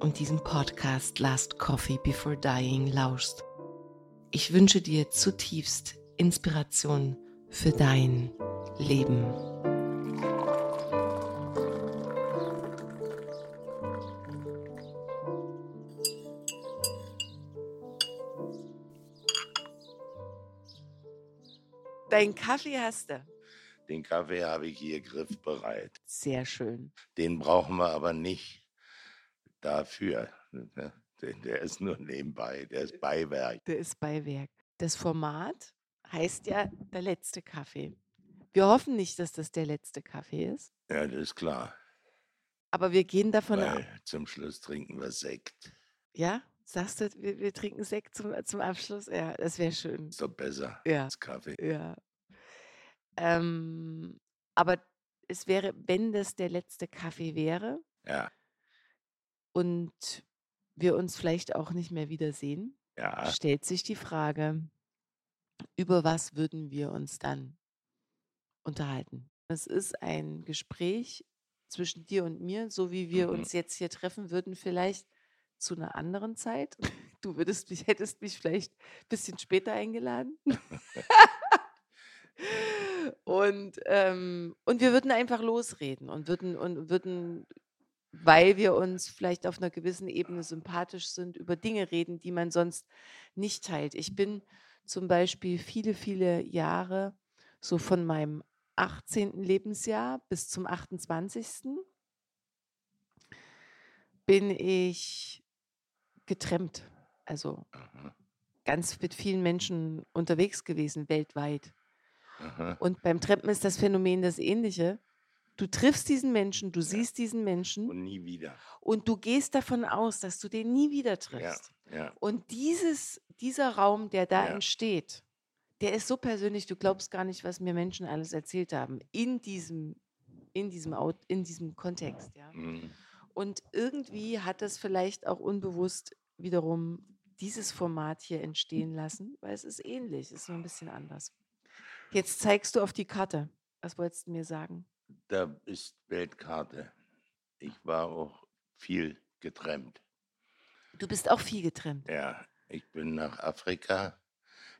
und diesem Podcast Last Coffee Before Dying lauschst. Ich wünsche dir zutiefst Inspiration für dein Leben. Dein Kaffee hast du. Den Kaffee habe ich hier griffbereit. Sehr schön. Den brauchen wir aber nicht dafür. ne? Der, ist nur nebenbei, der ist Beiwerk. Der ist Beiwerk. Das Format heißt ja der letzte Kaffee. Wir hoffen nicht, dass das der letzte Kaffee ist, Ja, das ist klar. aber wir gehen davon aus. Zum Schluss trinken wir Sekt. Ja, sagst du, wir, wir trinken Sekt zum, zum Abschluss? Ja, das wäre schön. Ist doch besser Ja, als Kaffee. ja. Ähm, aber es wäre, wenn das der letzte Kaffee wäre Ja, und wir uns vielleicht auch nicht mehr wiedersehen, ja, stellt sich die Frage, über was würden wir uns dann unterhalten? Es ist ein Gespräch zwischen dir und mir, so wie wir mhm. uns jetzt hier treffen würden, vielleicht zu einer anderen Zeit. Du würdest mich, hättest mich vielleicht ein bisschen später eingeladen. Und, ähm, und wir würden einfach losreden und würden, und würden, weil wir uns vielleicht auf einer gewissen Ebene sympathisch sind, über Dinge reden, die man sonst nicht teilt. Ich bin zum Beispiel viele, viele Jahre, so von meinem 18. Lebensjahr bis zum 28. bin ich getrennt. Also Aha, ganz mit vielen Menschen unterwegs gewesen, weltweit. aha. Und beim Trampen ist das Phänomen das ähnliche. Du triffst diesen Menschen, du Ja. siehst diesen Menschen Und nie wieder. und du gehst davon aus, dass du den nie wieder Ja, triffst. ja, Und dieses, dieser Raum, der da Ja. entsteht, der ist so persönlich, du glaubst gar nicht, was mir Menschen alles erzählt haben in diesem, in diesem, in diesem Kontext. Ja. mhm. Und irgendwie hat das vielleicht auch unbewusst wiederum dieses Format hier entstehen lassen, weil es ist ähnlich, es ist nur ein bisschen anders. Jetzt zeigst du auf die Karte. Was wolltest du mir sagen? Da ist Weltkarte. Ich war auch viel getrennt. Du bist auch viel getrennt. Ja, ich bin nach Afrika,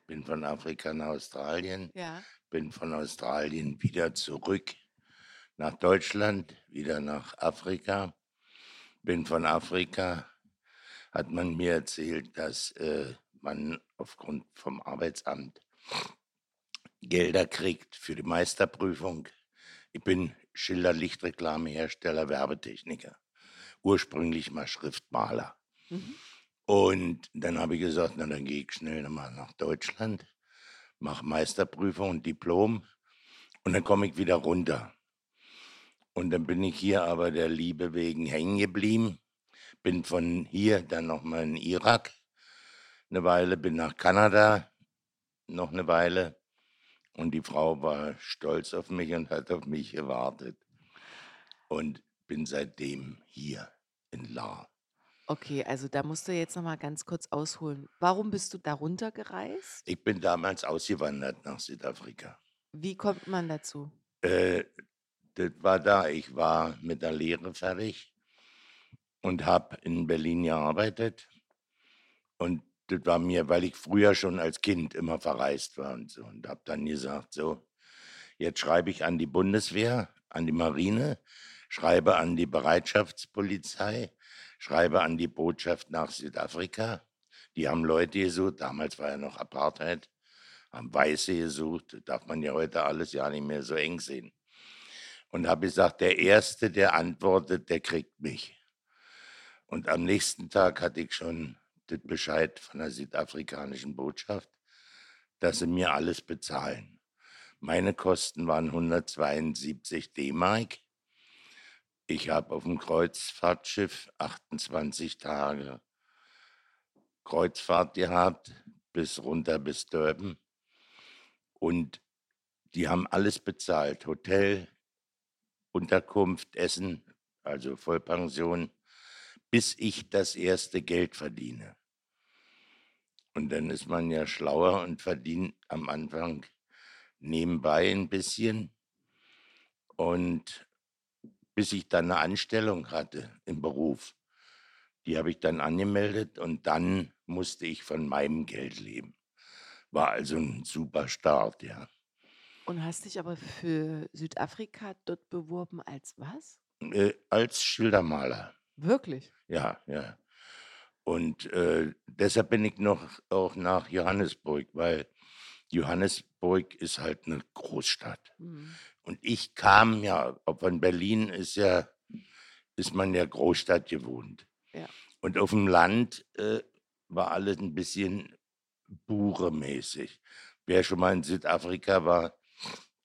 bin von Afrika nach Australien, Ja. bin von Australien wieder zurück nach Deutschland, wieder nach Afrika, bin von Afrika, hat man mir erzählt, dass äh, man aufgrund vom Arbeitsamt Gelder kriegt für die Meisterprüfung. Ich bin Schilder-Lichtreklamehersteller, Werbetechniker. Ursprünglich mal Schriftmaler. Mhm. Und dann habe ich gesagt, na dann gehe ich schnell nochmal nach Deutschland, mache Meisterprüfung und Diplom und dann komme ich wieder runter. Und dann bin ich hier aber der Liebe wegen hängen geblieben, bin von hier dann nochmal in Irak eine Weile, bin nach Kanada noch eine Weile Und die Frau war stolz auf mich und hat auf mich gewartet. Und bin seitdem hier in Lahr. Okay, also da musst du jetzt noch mal ganz kurz ausholen. Warum bist du darunter gereist? Ich bin damals ausgewandert nach Südafrika. Wie kommt man dazu? Äh, das war da. Ich war mit der Lehre fertig und habe in Berlin gearbeitet. Und das war mir, weil ich früher schon als Kind immer verreist war und so. Und habe dann gesagt, so, jetzt schreibe ich an die Bundeswehr, an die Marine, schreibe an die Bereitschaftspolizei, schreibe an die Botschaft nach Südafrika. Die haben Leute gesucht, damals war ja noch Apartheid, haben Weiße gesucht, darf man ja heute alles ja nicht mehr so eng sehen. Und habe gesagt, der Erste, der antwortet, der kriegt mich. Und am nächsten Tag hatte ich schon das Bescheid von der südafrikanischen Botschaft, dass sie mir alles bezahlen. Meine Kosten waren 172 D-Mark ich habe auf dem Kreuzfahrtschiff 28 Tage Kreuzfahrt gehabt, bis runter bis Durban. Und die haben alles bezahlt. Hotel, Unterkunft, Essen, also Vollpension, bis ich das erste Geld verdiene. Und dann ist man ja schlauer und verdient am Anfang nebenbei ein bisschen. Und bis ich dann eine Anstellung hatte im Beruf. Die habe ich dann angemeldet und dann musste ich von meinem Geld leben. War also ein super Start, ja. Und hast dich aber für Südafrika dort beworben als was? Äh, als Schildermaler. Wirklich? Ja, ja. Und äh, deshalb bin ich noch auch nach Johannesburg, weil Johannesburg ist halt eine Großstadt. Mhm. Und ich kam ja, von Berlin ist ja, ist man ja Großstadt gewohnt. Ja. Und auf dem Land äh, war alles ein bisschen buremäßig. Wer schon mal in Südafrika war,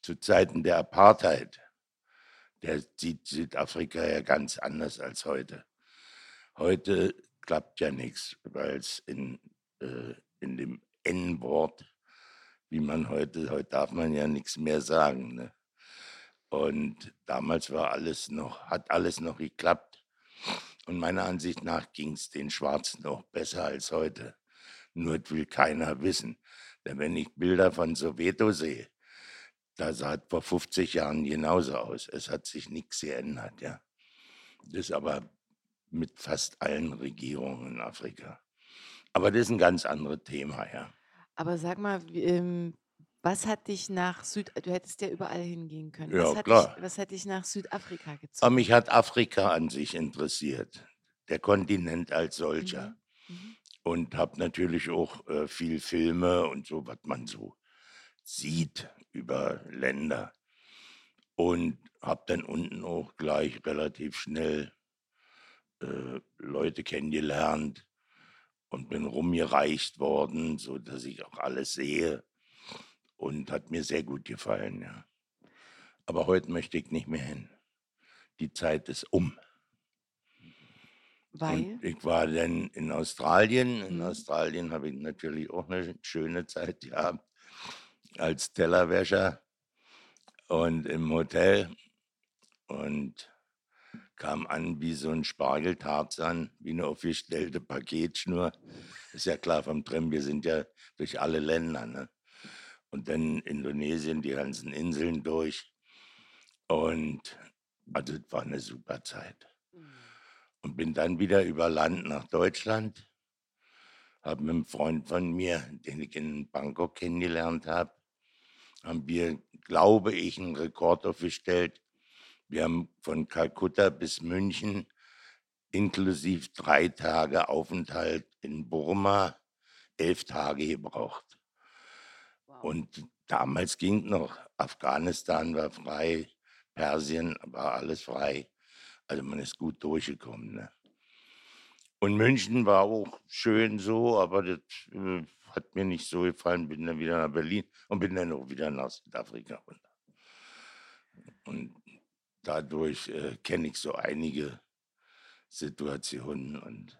zu Zeiten der Apartheid, der sieht Südafrika ja ganz anders als heute. Heute klappt ja nichts, weil es in, äh, in dem N-Wort, wie man heute, heute darf man ja nichts mehr sagen, ne? Und damals war alles noch, hat alles noch geklappt. Und meiner Ansicht nach ging es den Schwarzen noch besser als heute. Nur das will keiner wissen. Denn wenn ich Bilder von Soweto sehe, da sah es vor 50 Jahren genauso aus. Es hat sich nichts geändert, ja. Das ist aber mit fast allen Regierungen in Afrika. Aber das ist ein ganz anderes Thema, ja. Aber sag mal, ähm, was hat dich nach Süd du hättest ja überall hingehen können. Ja, was hat klar. Dich, was hat dich nach Südafrika Aber gezogen? mich hat Afrika an sich interessiert, der Kontinent als solcher. Mhm. Mhm. Und habe natürlich auch äh, viel Filme und so, was man so sieht über Länder. Und habe dann unten auch gleich relativ schnell äh, Leute kennengelernt und bin rumgereicht worden, so dass ich auch alles sehe und hat mir sehr gut gefallen, ja. Aber heute möchte ich nicht mehr hin. Die Zeit ist um. Weil? Und ich war dann in Australien. In mhm. Australien habe ich natürlich auch eine schöne Zeit gehabt als Tellerwäscher und im Hotel und kam an wie so ein Spargeltarzan, wie eine aufgestellte Paketschnur. Ist ja klar vom Trim, wir sind ja durch alle Länder. Ne? und dann Indonesien, die ganzen Inseln durch. Und also es war eine super Zeit. Mhm. Und bin dann wieder über Land nach Deutschland. Habe mit einem Freund von mir, den ich in Bangkok kennengelernt habe, haben wir, glaube ich, einen Rekord aufgestellt. Wir haben von Kalkutta bis München inklusive drei Tage Aufenthalt in Burma elf Tage gebraucht. Und damals ging noch, Afghanistan war frei, Persien war alles frei. Also man ist gut durchgekommen. Ne? Und München war auch schön so, aber das äh, hat mir nicht so gefallen. Bin dann wieder nach Berlin und bin dann auch wieder nach Südafrika runter. Und dadurch äh, kenne ich so einige Situationen und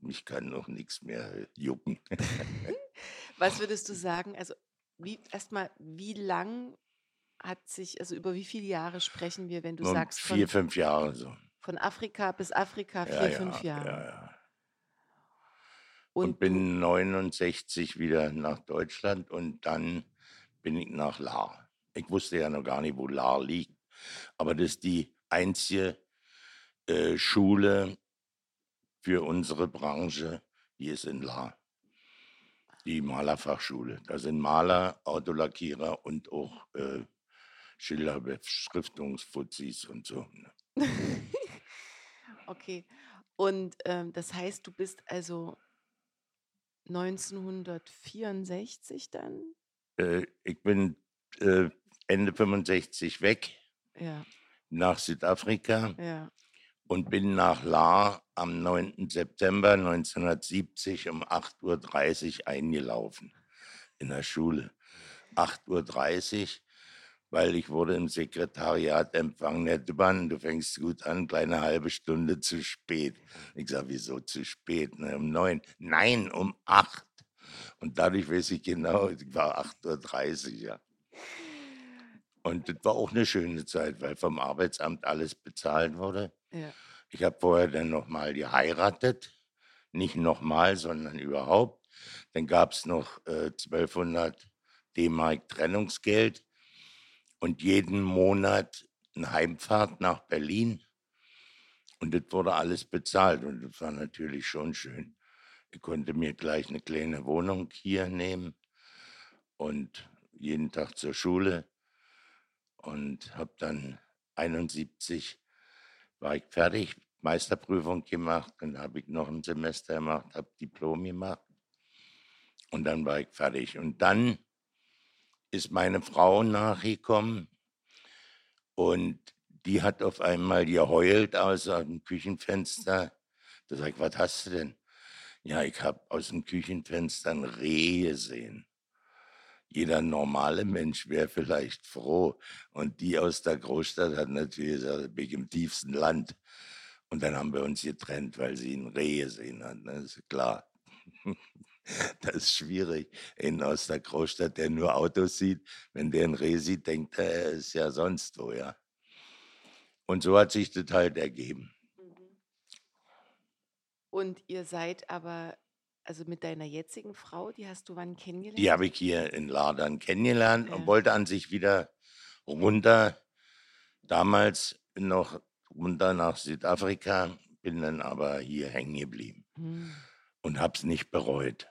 mich kann noch nichts mehr jucken. Was würdest du sagen? Also wie erstmal, wie lang hat sich, also über wie viele Jahre sprechen wir, wenn du Um sagst, vier, von, fünf Jahre so. von Afrika bis Afrika, Ja, vier, ja, fünf Jahre. ja, ja. Und, Und bin 69 wieder nach Deutschland und dann bin ich nach Lahr. Ich wusste ja noch gar nicht, wo Lahr liegt. Aber das ist die einzige äh, Schule für unsere Branche, die ist in Lahr. Die Malerfachschule. Da sind Maler, Autolackierer und auch äh, Schilderbeschriftungsfuzis und so. ne? okay. Und ähm, das heißt, du bist also 1964 dann? Äh, ich bin äh, Ende 65 weg Ja, nach Südafrika ja. und bin nach Lahr am 9. September 1970 um 8.30 Uhr eingelaufen in der Schule. 8.30 Uhr, weil ich wurde im Sekretariat empfangen. Herr Dubban, du fängst gut an, kleine halbe Stunde zu spät. Ich sage, wieso zu spät? Ne, um neun. Nein, um acht. Und dadurch weiß ich genau, ich war 8.30 Uhr, ja. Und das war auch eine schöne Zeit, weil vom Arbeitsamt alles bezahlt wurde. Ja. Ich habe vorher dann nochmal geheiratet. Nicht nochmal, sondern überhaupt. Dann gab es noch äh, 1200 D-Mark Trennungsgeld und jeden Monat eine Heimfahrt nach Berlin. Und das wurde alles bezahlt und das war natürlich schon schön. Ich konnte mir gleich eine kleine Wohnung hier nehmen und jeden Tag zur Schule und habe dann 71 war ich fertig, Meisterprüfung gemacht, dann habe ich noch ein Semester gemacht, habe Diplom gemacht und dann war ich fertig. Und dann ist meine Frau nachgekommen und die hat auf einmal geheult aus dem Küchenfenster. Da sag ich, was hast du denn? Ja, ich habe aus dem Küchenfenster ein Reh gesehen. Jeder normale Mensch wäre vielleicht froh. Und die aus der Großstadt hat natürlich gesagt, bin ich im tiefsten Land. Und dann haben wir uns getrennt, weil sie ein Reh gesehen hat. Ne? Das ist klar. Das ist schwierig. Einen aus der Großstadt, der nur Autos sieht, wenn der ein Reh sieht, denkt er, er ist ja sonst wo, ja. Und so hat sich das halt ergeben. Mhm. Und ihr seid aber, also mit deiner jetzigen Frau, die hast du wann kennengelernt? Die habe ich hier in Ladern kennengelernt Ja. und wollte an sich wieder runter. Damals noch runter nach Südafrika, bin dann aber hier hängen geblieben Hm. und habe es nicht bereut.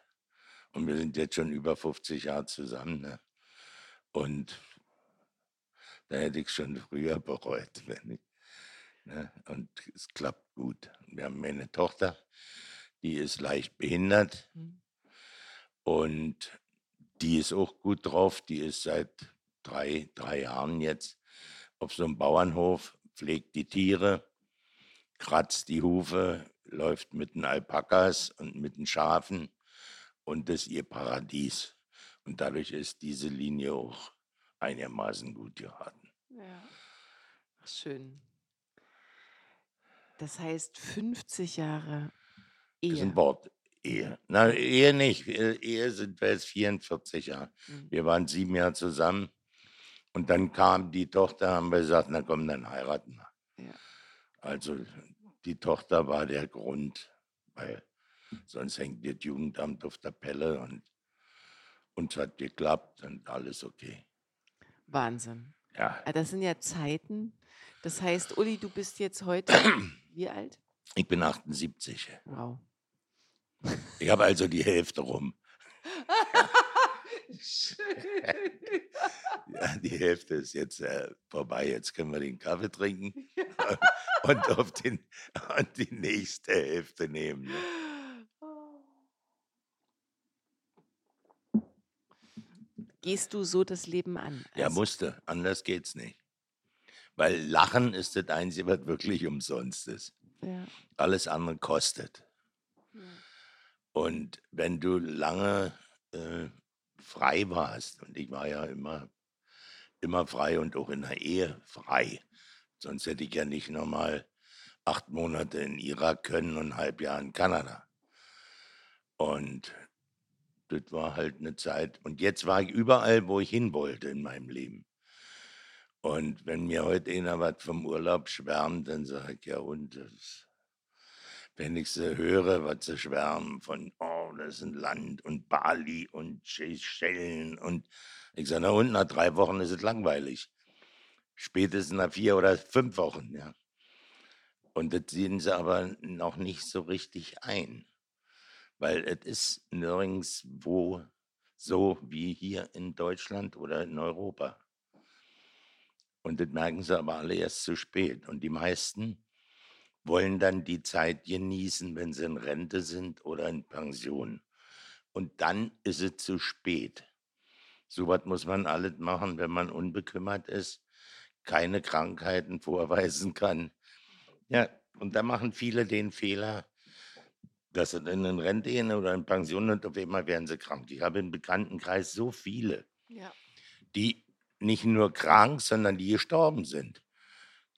Und wir sind jetzt schon über 50 Jahre zusammen. Ne? Und da hätte ich schon früher bereut. Wenn ich, ne? Und es klappt gut. Wir haben eine Tochter, die ist leicht behindert. Hm. Und die ist auch gut drauf. Die ist seit drei, drei Jahren jetzt auf so einem Bauernhof, pflegt die Tiere, kratzt die Hufe, läuft mit den Alpakas und mit den Schafen. Und das ist ihr Paradies. Und dadurch ist diese Linie auch einigermaßen gut geraten. Ja. Ach, schön. Das heißt 50 Jahre Das ist Ehe. ein Wort. Ehe. Na, Ehe nicht. Ehe Ehe sind wir jetzt 44 Jahre. Hm. Wir waren sieben Jahre zusammen. Und dann kam die Tochter, haben wir gesagt, na komm, dann heiraten wir. Ja. Also die Tochter war der Grund, weil sonst hängt das Jugendamt auf der Pelle und uns hat geklappt und alles okay. Wahnsinn. Ja, Ah, Das sind ja Zeiten. Das heißt, Uli, du bist jetzt heute wie alt? ich bin 78. Wow. Ich habe also die Hälfte rum. Ja, die Hälfte ist jetzt äh, vorbei. Jetzt können wir den Kaffee trinken und, auf den, und die nächste Hälfte nehmen. Ne? Gehst du so das Leben an? Ja, Also, musste. Anders geht's nicht. Weil Lachen ist das Einzige, was wirklich umsonst ist. ja. Alles andere kostet. Ja. Und wenn du lange äh, frei warst, und ich war ja immer, immer frei und auch in der Ehe frei, sonst hätte ich ja nicht nochmal acht Monate in Irak können und ein halb Jahr in Kanada. Und das war halt eine Zeit. Und jetzt war ich überall, wo ich hin wollte in meinem Leben. Und wenn mir heute einer was vom Urlaub schwärmt, dann sage ich, ja und, das, wenn ich sie höre, was sie schwärmen von, oh, das ist ein Land und Bali und Seychellen und ich sage, na und, nach drei Wochen ist es langweilig. Spätestens nach vier oder fünf Wochen, ja. Und das sehen sie aber noch nicht so richtig ein, weil es ist nirgendwo so wie hier in Deutschland oder in Europa. Und das merken sie aber alle erst zu spät. Und die meisten wollen dann die Zeit genießen, wenn sie in Rente sind oder in Pension. Und dann ist es zu spät. So was muss man alles machen, wenn man unbekümmert ist, keine Krankheiten vorweisen kann. Ja, und da machen viele den Fehler, dass sie dann in Rente gehen oder in Pension und auf einmal werden sie krank. Ich habe im Bekanntenkreis so viele, Ja. die nicht nur krank, sondern die gestorben sind.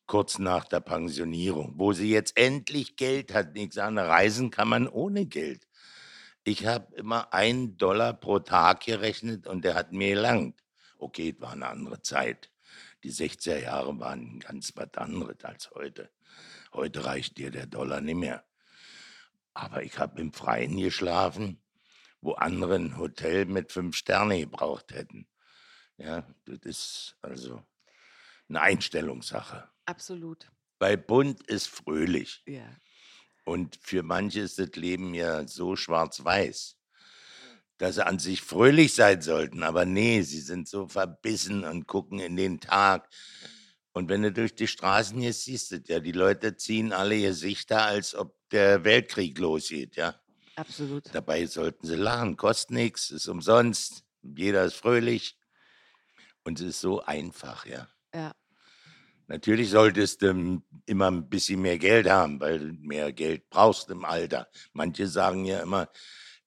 Kurz nach der Pensionierung, wo sie jetzt endlich Geld hat. Ich sage, reisen kann man ohne Geld. Ich habe immer einen Dollar pro Tag gerechnet und der hat mir gelangt. Okay, es war eine andere Zeit. Die 60er Jahre waren ganz was anderes als heute. Heute reicht dir der Dollar nicht mehr. Aber ich habe im Freien geschlafen, wo andere ein Hotel mit fünf Sterne gebraucht hätten. Ja, das ist also eine Einstellungssache. Absolut. Weil bunt ist fröhlich. Ja. Und für manche ist das Leben ja so schwarz-weiß, dass sie an sich fröhlich sein sollten. Aber nee, sie sind so verbissen und gucken in den Tag. Und wenn du durch die Straßen hier siehst, du ja, die Leute ziehen alle ihr Gesichter, als ob der Weltkrieg losgeht, ja. Absolut. Dabei sollten sie lachen, kostet nichts, ist umsonst, jeder ist fröhlich. Und es ist so einfach, ja. Ja. Natürlich solltest du m- immer ein bisschen mehr Geld haben, weil du mehr Geld brauchst im Alter. Manche sagen ja immer,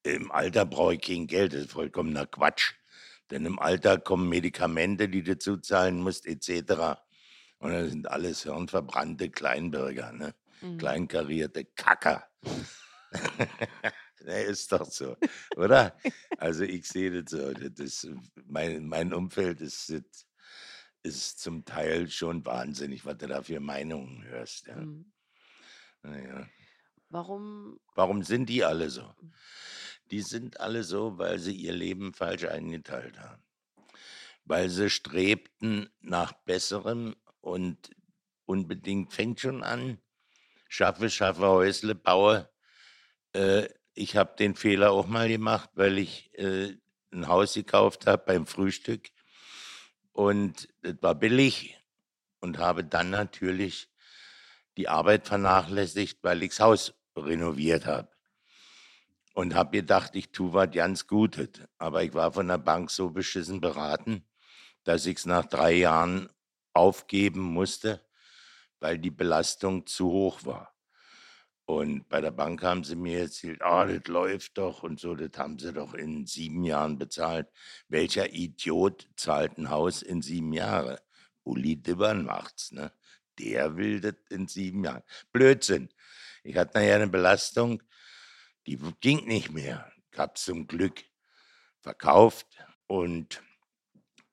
im Alter brauche ich kein Geld. Das ist vollkommener Quatsch. Denn im Alter kommen Medikamente, die du zuzahlen musst, etc. Und das sind alles hirnverbrannte Kleinbürger, ne? Mhm. kleinkarierte Kacker. ne, ist doch so, oder? Also ich sehe das so. Das ist, mein, mein Umfeld ist, ist- ist zum Teil schon wahnsinnig, was du da für Meinungen hörst. Ja. Mhm. Naja. Warum? Warum sind die alle so? Die sind alle so, weil sie ihr Leben falsch eingeteilt haben. Weil sie strebten nach Besserem und unbedingt fängt schon an, schaffe, schaffe, Häusle, baue. Äh, ich habe den Fehler auch mal gemacht, weil ich äh, ein Haus gekauft habe beim Frühstück und es war billig und habe dann natürlich die Arbeit vernachlässigt, weil ich das Haus renoviert habe. Und habe gedacht, ich tue was ganz Gutes. Aber ich war von der Bank so beschissen beraten, dass ich es nach drei Jahren aufgeben musste, weil die Belastung zu hoch war. Und bei der Bank haben sie mir erzählt, ah, das läuft doch und so, das haben sie doch in sieben Jahren bezahlt. Welcher Idiot zahlt ein Haus in sieben Jahre? Uli Dibbern macht's, ne? Der will das in sieben Jahren. Blödsinn. Ich hatte nachher eine Belastung, die ging nicht mehr. Ich habe zum Glück verkauft und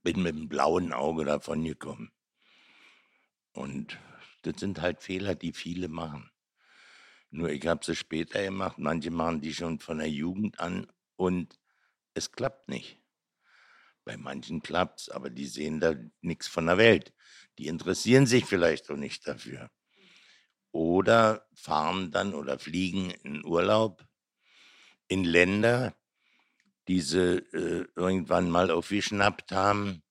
bin mit einem blauen Auge davon gekommen. Und das sind halt Fehler, die viele machen. Nur ich habe sie später gemacht. Manche machen die schon von der Jugend an und es klappt nicht. Bei manchen klappt's, aber die sehen da nichts von der Welt. Die interessieren sich vielleicht auch nicht dafür. Oder fahren dann oder fliegen in Urlaub in Länder, die sie äh, irgendwann mal aufgeschnappt haben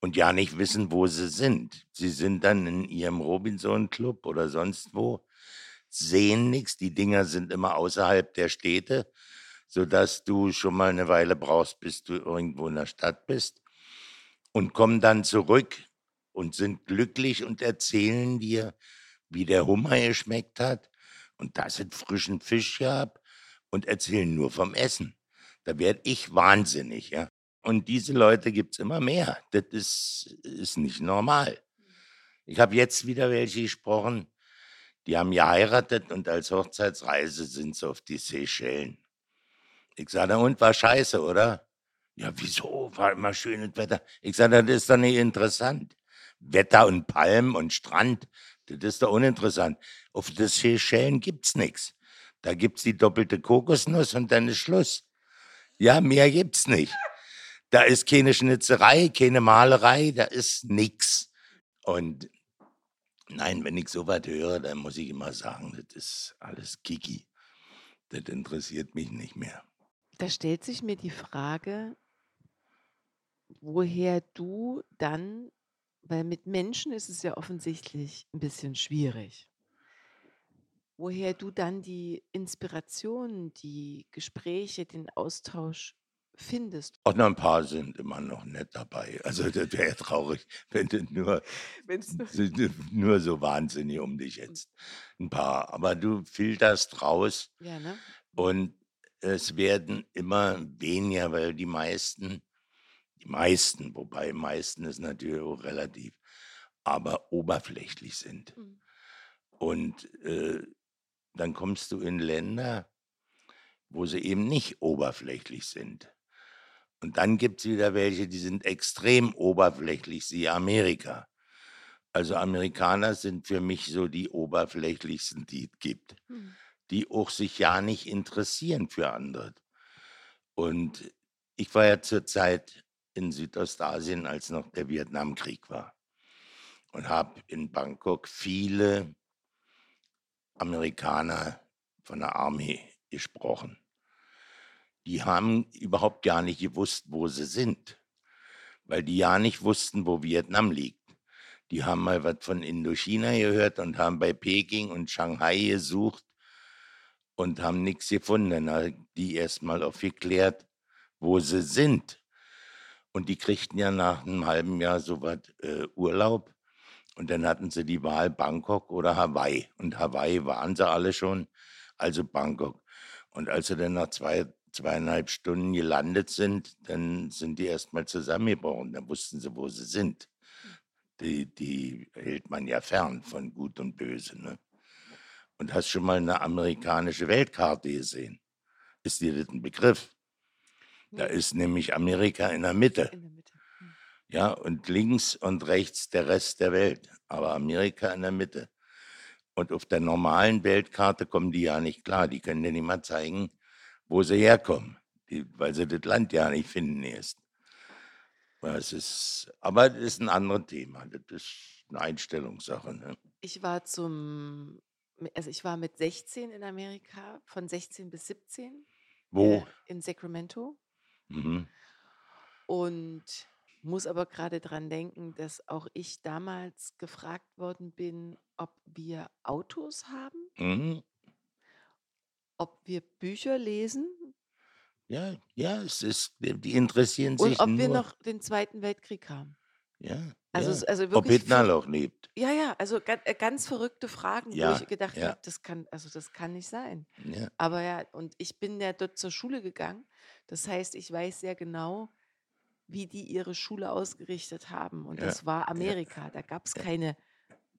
und ja nicht wissen, wo sie sind. Sie sind dann in ihrem Robinson-Club oder sonst wo, sehen nichts. Die Dinger sind immer außerhalb der Städte, sodass du schon mal eine Weile brauchst, bis du irgendwo in der Stadt bist. Und kommen dann zurück und sind glücklich und erzählen dir, wie der Hummer geschmeckt hat und dass es frischen Fisch gab und erzählen nur vom Essen. Da werde ich wahnsinnig, ja. Und diese Leute gibt's immer mehr. Das ist, ist nicht normal. Ich habe jetzt wieder welche gesprochen, die haben geheiratet und als Hochzeitsreise sind sie auf die Seychellen. Ich sage, und war scheiße, oder? Ja, wieso? War immer schönes Wetter. Ich sage, das ist doch nicht interessant. Wetter und Palmen und Strand, das ist doch uninteressant. Auf das Seychellen gibt's nichts. Da gibt's die doppelte Kokosnuss und dann ist Schluss. Ja, mehr gibt's nicht. Da ist keine Schnitzerei, keine Malerei, da ist nix. Und nein, wenn ich sowas höre, dann muss ich immer sagen, das ist alles Kiki. Das interessiert mich nicht mehr. Da stellt sich mir die Frage, woher du dann, weil mit Menschen ist es ja offensichtlich ein bisschen schwierig, woher du dann die Inspiration, die Gespräche, den Austausch findest. Auch noch ein paar sind immer noch nett dabei. Also das wäre ja traurig, wenn du nur, nur so wahnsinnig um dich jetzt. Ein paar. Aber du filterst raus ja, ne? und es werden immer weniger, weil die meisten, die meisten, wobei meisten ist natürlich auch relativ, aber oberflächlich sind. Mhm. Und äh, dann kommst du in Länder, wo sie eben nicht oberflächlich sind. Und dann gibt es wieder welche, die sind extrem oberflächlich, siehe Amerika. Also Amerikaner sind für mich so die oberflächlichsten, die es gibt, Mhm. die auch sich ja nicht interessieren für andere. Und ich war ja zur Zeit in Südostasien, als noch der Vietnamkrieg war. Und habe in Bangkok viele Amerikaner von der Armee gesprochen. Die haben überhaupt gar nicht gewusst, wo sie sind, weil die ja nicht wussten, wo Vietnam liegt. Die haben mal was von Indochina gehört und haben bei Peking und Shanghai gesucht und haben nichts gefunden. Haben die erst mal aufgeklärt, wo sie sind. Und die kriegten ja nach einem halben Jahr so was äh, Urlaub. Und dann hatten sie die Wahl Bangkok oder Hawaii. Und Hawaii waren sie alle schon, also Bangkok. Und als sie dann nach zwei, zweieinhalb Stunden gelandet sind, dann sind die erst mal zusammengebrochen. Dann wussten sie, wo sie sind. Die, die hält man ja fern von Gut und Böse. Ne? Und hast schon mal eine amerikanische Weltkarte gesehen? Ist dir das ein Begriff? Da ist nämlich Amerika in der Mitte. in der Mitte. Mhm. Ja, und links und rechts der Rest der Welt. Aber Amerika in der Mitte. Und auf der normalen Weltkarte kommen die ja nicht klar. Die können dir nicht mal zeigen, wo sie herkommen. Die, weil sie das Land ja nicht finden erst. Das ist, aber das ist ein anderes Thema. Das ist eine Einstellungssache. Ne? Ich war zum, also ich war mit 16 in Amerika, von 16 bis 17 Wo? äh, in Sacramento Mhm. und muss aber gerade dran denken, dass auch ich damals gefragt worden bin, ob wir Autos haben, Mhm. Ob wir Bücher lesen Ja, ja, es ist, die interessieren und sich ob wir nur. noch den Zweiten Weltkrieg haben. Ja, Also, ja. also Ob wirklich Hitler ver- noch lebt. ja, ja, also ganz, ganz verrückte Fragen, wo Ja, ich gedacht ja. habe, das kann, also das kann nicht sein. Ja. Aber ja, und ich bin ja dort zur Schule gegangen. Das heißt, ich weiß sehr genau, wie die ihre Schule ausgerichtet haben. Und das war Amerika. Da gab es keine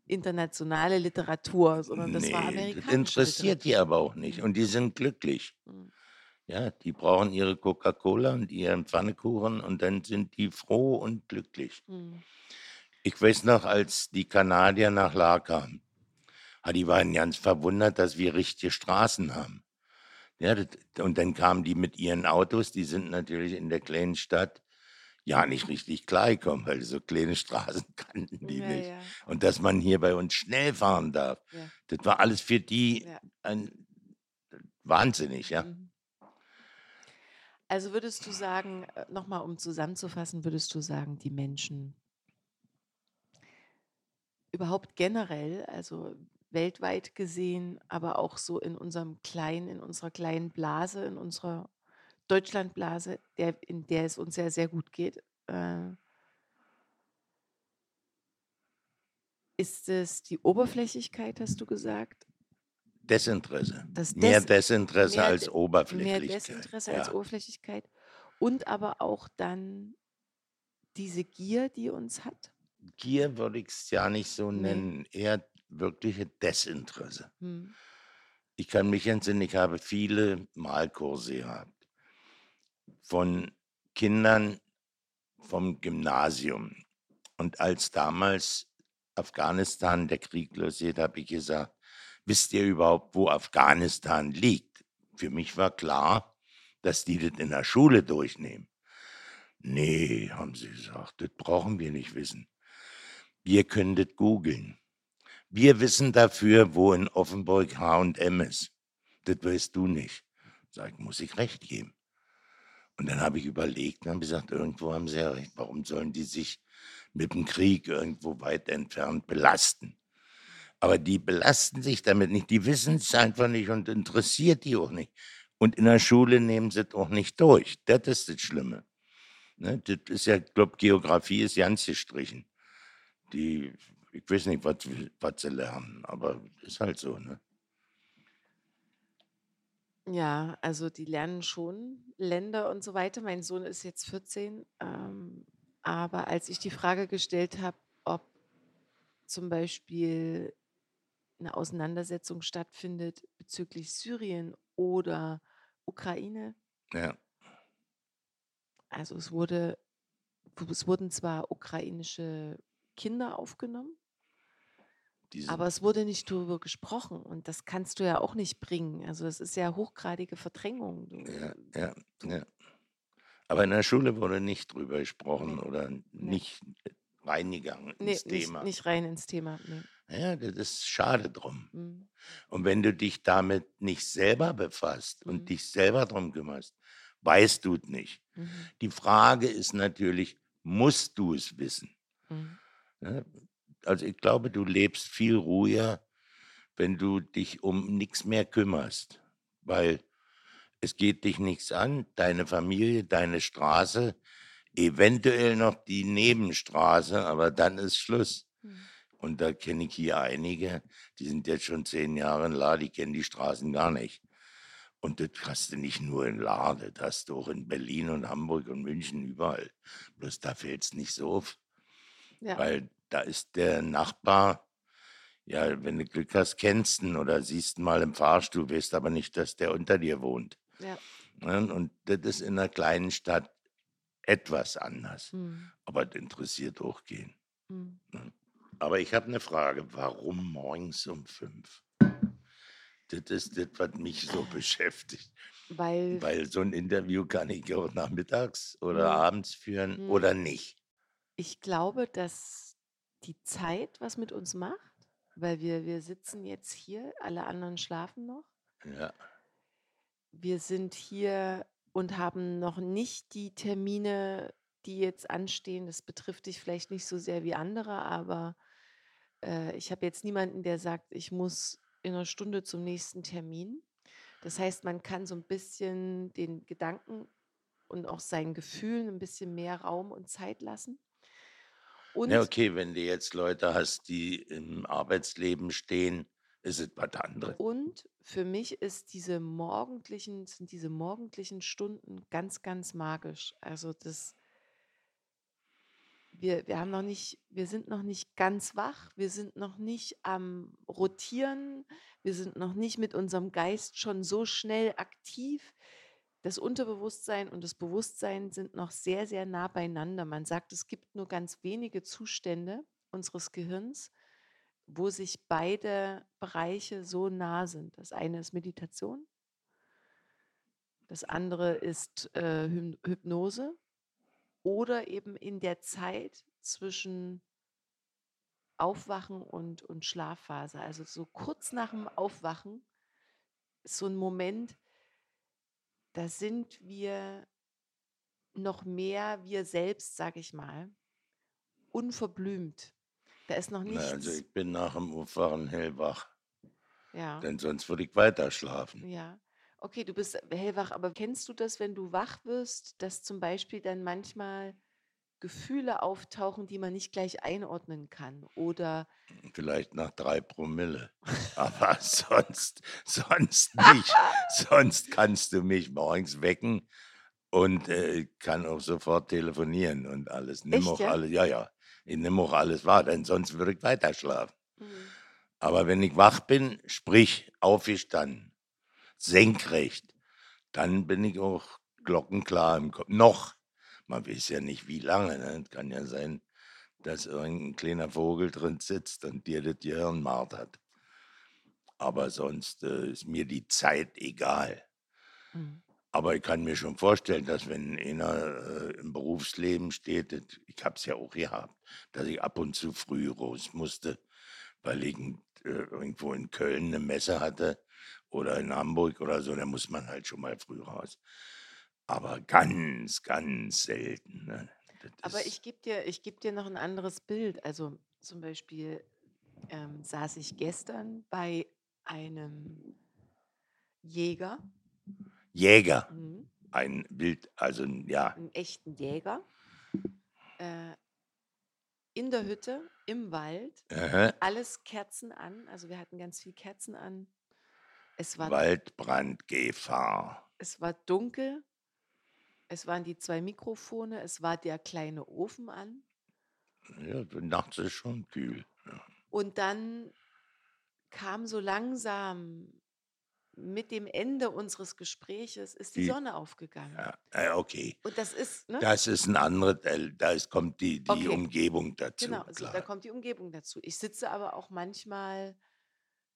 internationale Literatur, sondern das war Nee, das amerikanische interessiert die Literatur. aber auch nicht. Und die sind glücklich. Mhm. Ja, die brauchen ihre Coca-Cola und ihren Pfannekuchen und dann sind die froh und glücklich. Mhm. Ich weiß noch, als die Kanadier nach La kamen, ah, die waren ganz verwundert, dass wir richtige Straßen haben. Ja, und dann kamen die mit ihren Autos, die sind natürlich in der kleinen Stadt ja nicht richtig klargekommen, weil so kleine Straßen kannten die Ja, nicht. ja, Und dass man hier bei uns schnell fahren darf, ja, das war alles für die ein, wahnsinnig, ja. Mhm. Also würdest du sagen, nochmal um zusammenzufassen, würdest du sagen, die Menschen überhaupt generell, also weltweit gesehen, aber auch so in unserem kleinen, in unserer kleinen Blase, in unserer Deutschlandblase, der, in der es uns ja sehr gut geht, äh, ist es die Oberflächlichkeit, hast du gesagt? Desinteresse. Das Mehr Des- Desinteresse mehr als De- Mehr Oberflächlichkeit. Desinteresse als ja. Oberflächlichkeit und aber auch dann diese Gier, die uns hat. Gier würde ich es ja nicht so Nee. nennen, eher wirkliche Desinteresse. Hm. Ich kann mich entsinnen, ich habe viele Malkurse gehabt. Von Kindern vom Gymnasium. Und als damals Afghanistan der Krieg losiert, habe ich gesagt, wisst ihr überhaupt, wo Afghanistan liegt? Für mich war klar, dass die das in der Schule durchnehmen. Nee, haben sie gesagt, das brauchen wir nicht wissen. Wir können das googeln. Wir wissen dafür, wo in Offenburg H&M ist. Das weißt du nicht. Sag muss ich recht geben. Und dann habe ich überlegt und habe gesagt, irgendwo haben sie ja recht. Warum sollen die sich mit dem Krieg irgendwo weit entfernt belasten? Aber die belasten sich damit nicht. Die wissen es einfach nicht und interessiert die auch nicht. Und in der Schule nehmen sie es auch nicht durch. Das ist das Schlimme. Ne? Das ist ja, ich glaube, Geografie ist ganz gestrichen. Die, ich weiß nicht, was, was sie lernen, aber ist halt so. Ne? Ja, also die lernen schon Länder und so weiter. Mein Sohn ist jetzt 14, ähm, aber als ich die Frage gestellt habe, ob zum Beispiel eine Auseinandersetzung stattfindet bezüglich Syrien oder Ukraine, Ja. also es wurde, es wurden zwar ukrainische Kinder aufgenommen, aber es wurde nicht darüber gesprochen und das kannst du ja auch nicht bringen. Also das ist ja hochgradige Verdrängung. Du, ja, ja, ja. Aber in der Schule wurde nicht drüber gesprochen oder nee, nicht reingegangen nee, ins nicht, Thema. nicht rein ins Thema. Nee. Ja, das ist schade drum. Mm, Und wenn du dich damit nicht selber befasst und mm, dich selber drum kümmerst, weißt du es nicht. mhm, Die Frage ist natürlich, musst du es wissen? mhm, Ne? Also ich glaube, du lebst viel ruhiger, wenn du dich um nichts mehr kümmerst, weil es geht dich nichts an, deine Familie, deine Straße, eventuell noch die Nebenstraße, aber dann ist Schluss. mhm. Und da kenne ich hier einige, die sind jetzt schon zehn Jahre in La, die kennen die Straßen gar nicht. Und das hast du nicht nur in Lade, das hast du auch in Berlin und Hamburg und München überall. Bloß da fällt es nicht so auf, Ja, weil da ist der Nachbar, ja, wenn du Glück hast, kennst ihn oder siehst ihn mal im Fahrstuhl, weißt aber nicht, dass der unter dir wohnt. ja. Ne? Und das ist in einer kleinen Stadt etwas anders. Mm, Aber das interessiert auch gehen. mm. Ne? Aber ich habe eine Frage, warum morgens um fünf? Das ist das, was mich so beschäftigt. Weil, Weil so ein Interview kann ich auch nachmittags oder mm, abends führen mm. oder nicht. ich glaube, dass die Zeit was mit uns macht, weil wir, wir sitzen jetzt hier, alle anderen schlafen noch. Ja, Wir sind hier und haben noch nicht die Termine, die jetzt anstehen. Das betrifft dich vielleicht nicht so sehr wie andere, aber äh, ich habe jetzt niemanden, der sagt, ich muss in einer Stunde zum nächsten Termin. Das heißt, man kann so ein bisschen den Gedanken und auch seinen Gefühlen ein bisschen mehr Raum und Zeit lassen. Und, okay, wenn du jetzt Leute hast, die im Arbeitsleben stehen, ist es was anderes. und für mich ist diese morgendlichen, sind diese morgendlichen Stunden ganz, ganz magisch. Also das, wir, wir haben noch nicht, wir sind noch nicht ganz wach, wir sind noch nicht am Rotieren, wir sind noch nicht mit unserem Geist schon so schnell aktiv. Das Unterbewusstsein und das Bewusstsein sind noch sehr, sehr nah beieinander. Man sagt, es gibt nur ganz wenige Zustände unseres Gehirns, wo sich beide Bereiche so nah sind. Das eine ist Meditation, das andere ist äh, Hypnose oder eben in der Zeit zwischen Aufwachen und, und Schlafphase. Also so kurz nach dem Aufwachen ist so ein Moment, da sind wir noch mehr wir selbst, sag ich mal, unverblümt. Da ist noch Na, also nichts, ich bin nach dem Aufwachen hellwach, ja, denn sonst würde ich weiter schlafen. ja. Okay, du bist hellwach, aber kennst du das, wenn du wach wirst, dass zum Beispiel dann manchmal Gefühle auftauchen, die man nicht gleich einordnen kann? Oder Vielleicht nach drei Promille. Aber sonst, sonst nicht. Sonst kannst du mich morgens wecken und äh, kann auch sofort telefonieren und alles. Nimm echt, auch ja? alles, ja, ja. Ich nehme auch alles wahr, denn sonst würde ich weiter schlafen. Mhm. Aber wenn ich wach bin, sprich aufgestanden, senkrecht, dann bin ich auch glockenklar im Kopf. Noch. Man weiß ja nicht, wie lange. Ne? Kann ja sein, dass irgendein kleiner Vogel drin sitzt und dir das Gehirn martert. Aber sonst äh, ist mir die Zeit egal. Mhm. Aber ich kann mir schon vorstellen, dass wenn einer äh, im Berufsleben steht, das, ich habe es ja auch gehabt, dass ich ab und zu früh raus musste, weil ich äh, irgendwo in Köln eine Messe hatte oder in Hamburg oder so, da muss man halt schon mal früh raus. Aber ganz, ganz selten. Ne? Aber ich gebe dir, geb dir noch ein anderes Bild. Also zum Beispiel ähm, saß ich gestern bei einem Jäger. Jäger. Mhm. Ein Bild, also ja. Einen echten Jäger. Äh, in der Hütte, im Wald. Aha. Alles Kerzen an. Also wir hatten ganz viel Kerzen an. Es war Waldbrandgefahr. Es war dunkel. Es waren die zwei Mikrofone. Es war der kleine Ofen an. Ja, nachts ist schon kühl. Ja. Und dann kam so langsam mit dem Ende unseres Gespräches ist die, die Sonne aufgegangen. Ja, okay. Und das ist, ne? Das ist ein anderes, da ist, kommt die, die okay. Umgebung dazu. Genau, also da kommt die Umgebung dazu. Ich sitze aber auch manchmal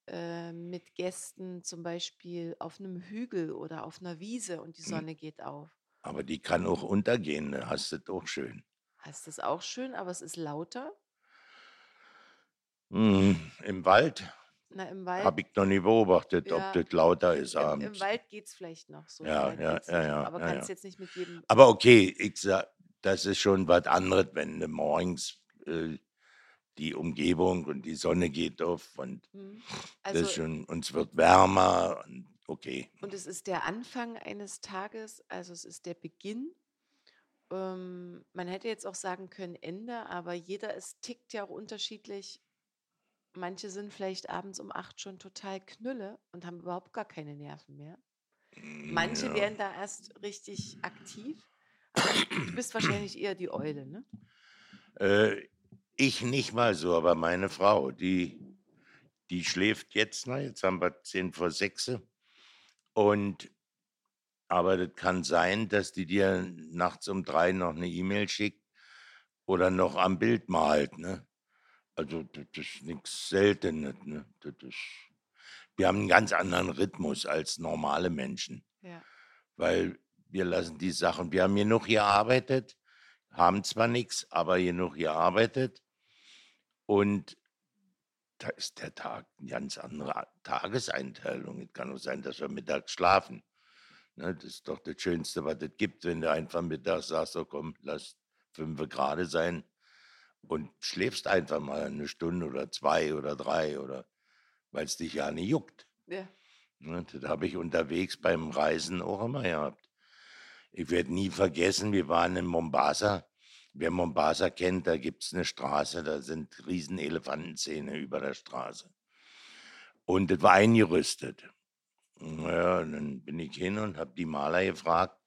äh, mit Gästen zum Beispiel auf einem Hügel oder auf einer Wiese und die hm. Sonne hm. geht auf. Aber die kann auch untergehen, ne? hast du das auch schön. Hast du es auch schön, aber es ist lauter? Hm, Im Wald na, im Wald. Habe ich noch nie beobachtet, ja, ob das lauter ist im, abends. Im Wald geht es vielleicht noch so. Ja, ja, ja, ja, Aber ja, kannst ja. jetzt nicht mit jedem. Aber okay, ich sag, das ist schon was anderes, wenn du morgens äh, die Umgebung und die Sonne geht auf und mhm. also, das schon, uns wird wärmer und okay. Und es ist der Anfang eines Tages, also es ist der Beginn. Ähm, man hätte jetzt auch sagen können Ende, aber jeder ist tickt ja auch unterschiedlich Manche sind vielleicht abends um acht schon total knülle und haben überhaupt gar keine Nerven mehr. Manche ja. werden da erst richtig aktiv. Aber du bist wahrscheinlich eher die Eule, ne? Äh, ich nicht mal so, aber meine Frau, die, die schläft jetzt, na, jetzt haben wir zehn vor sechs. Und aber das kann sein, dass die dir nachts um drei noch eine E-Mail schickt oder noch am Bild malt, ne? Also das ist nichts Seltenes. Ne? Das ist, wir haben einen ganz anderen Rhythmus als normale Menschen. Ja. Weil wir lassen die Sachen, wir haben genug gearbeitet, haben zwar nichts, aber genug gearbeitet. Und da ist der Tag eine ganz andere Tageseinteilung. Es kann auch sein, dass wir mittags schlafen. Ne, das ist doch das Schönste, was es gibt, wenn du einfach mittags sagst, so komm, lass fünf Grad sein und schläfst einfach mal eine Stunde oder zwei oder drei oder weil es dich ja nicht juckt. Ja. Ne, das habe ich unterwegs beim Reisen auch immer gehabt. Ich werde nie vergessen, wir waren in Mombasa. Wer Mombasa kennt, da gibt es eine Straße, da sind riesen Elefantenzähne über der Straße. Und das war eingerüstet. Naja, dann bin ich hin und habe die Maler gefragt.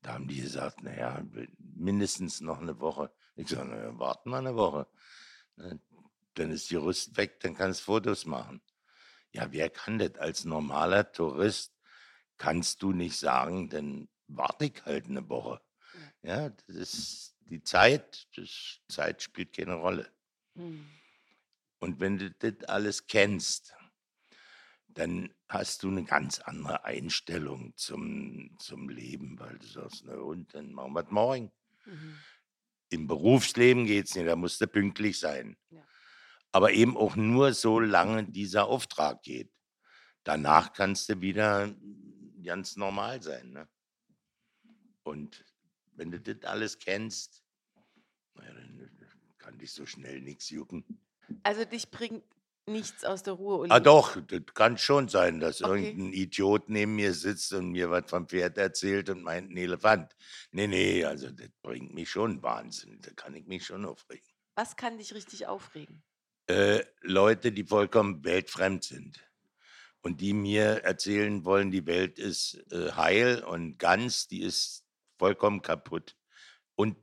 Da haben die gesagt, naja, mindestens noch eine Woche. Ich sage, naja, warten wir eine Woche. Dann ist die Rüst weg, dann kannst du Fotos machen. Ja, wer kann das? Als normaler Tourist kannst du nicht sagen, dann warte ich halt eine Woche. Ja, das ist die Zeit, das Zeit spielt keine Rolle. Mhm. Und wenn du das alles kennst, dann hast du eine ganz andere Einstellung zum, zum Leben, weil du sagst, na und, dann machen wir es morgen. Mhm. Im Berufsleben geht es nicht, da musst du pünktlich sein. Ja. Aber eben auch nur so lange dieser Auftrag geht. Danach kannst du wieder ganz normal sein. Ne? Und wenn du das alles kennst, naja, dann kann dich so schnell nichts jucken. Also dich bringt nichts aus der Ruhe, Ah doch, das kann schon sein, dass Okay. irgendein Idiot neben mir sitzt und mir was vom Pferd erzählt und meint, ein Elefant. Nee, nee, also das bringt mich schon Wahnsinn. Da kann ich mich schon aufregen. Was kann dich richtig aufregen? Äh, Leute, die vollkommen weltfremd sind und die mir erzählen wollen, die Welt ist äh, heil und ganz, die ist vollkommen kaputt. Und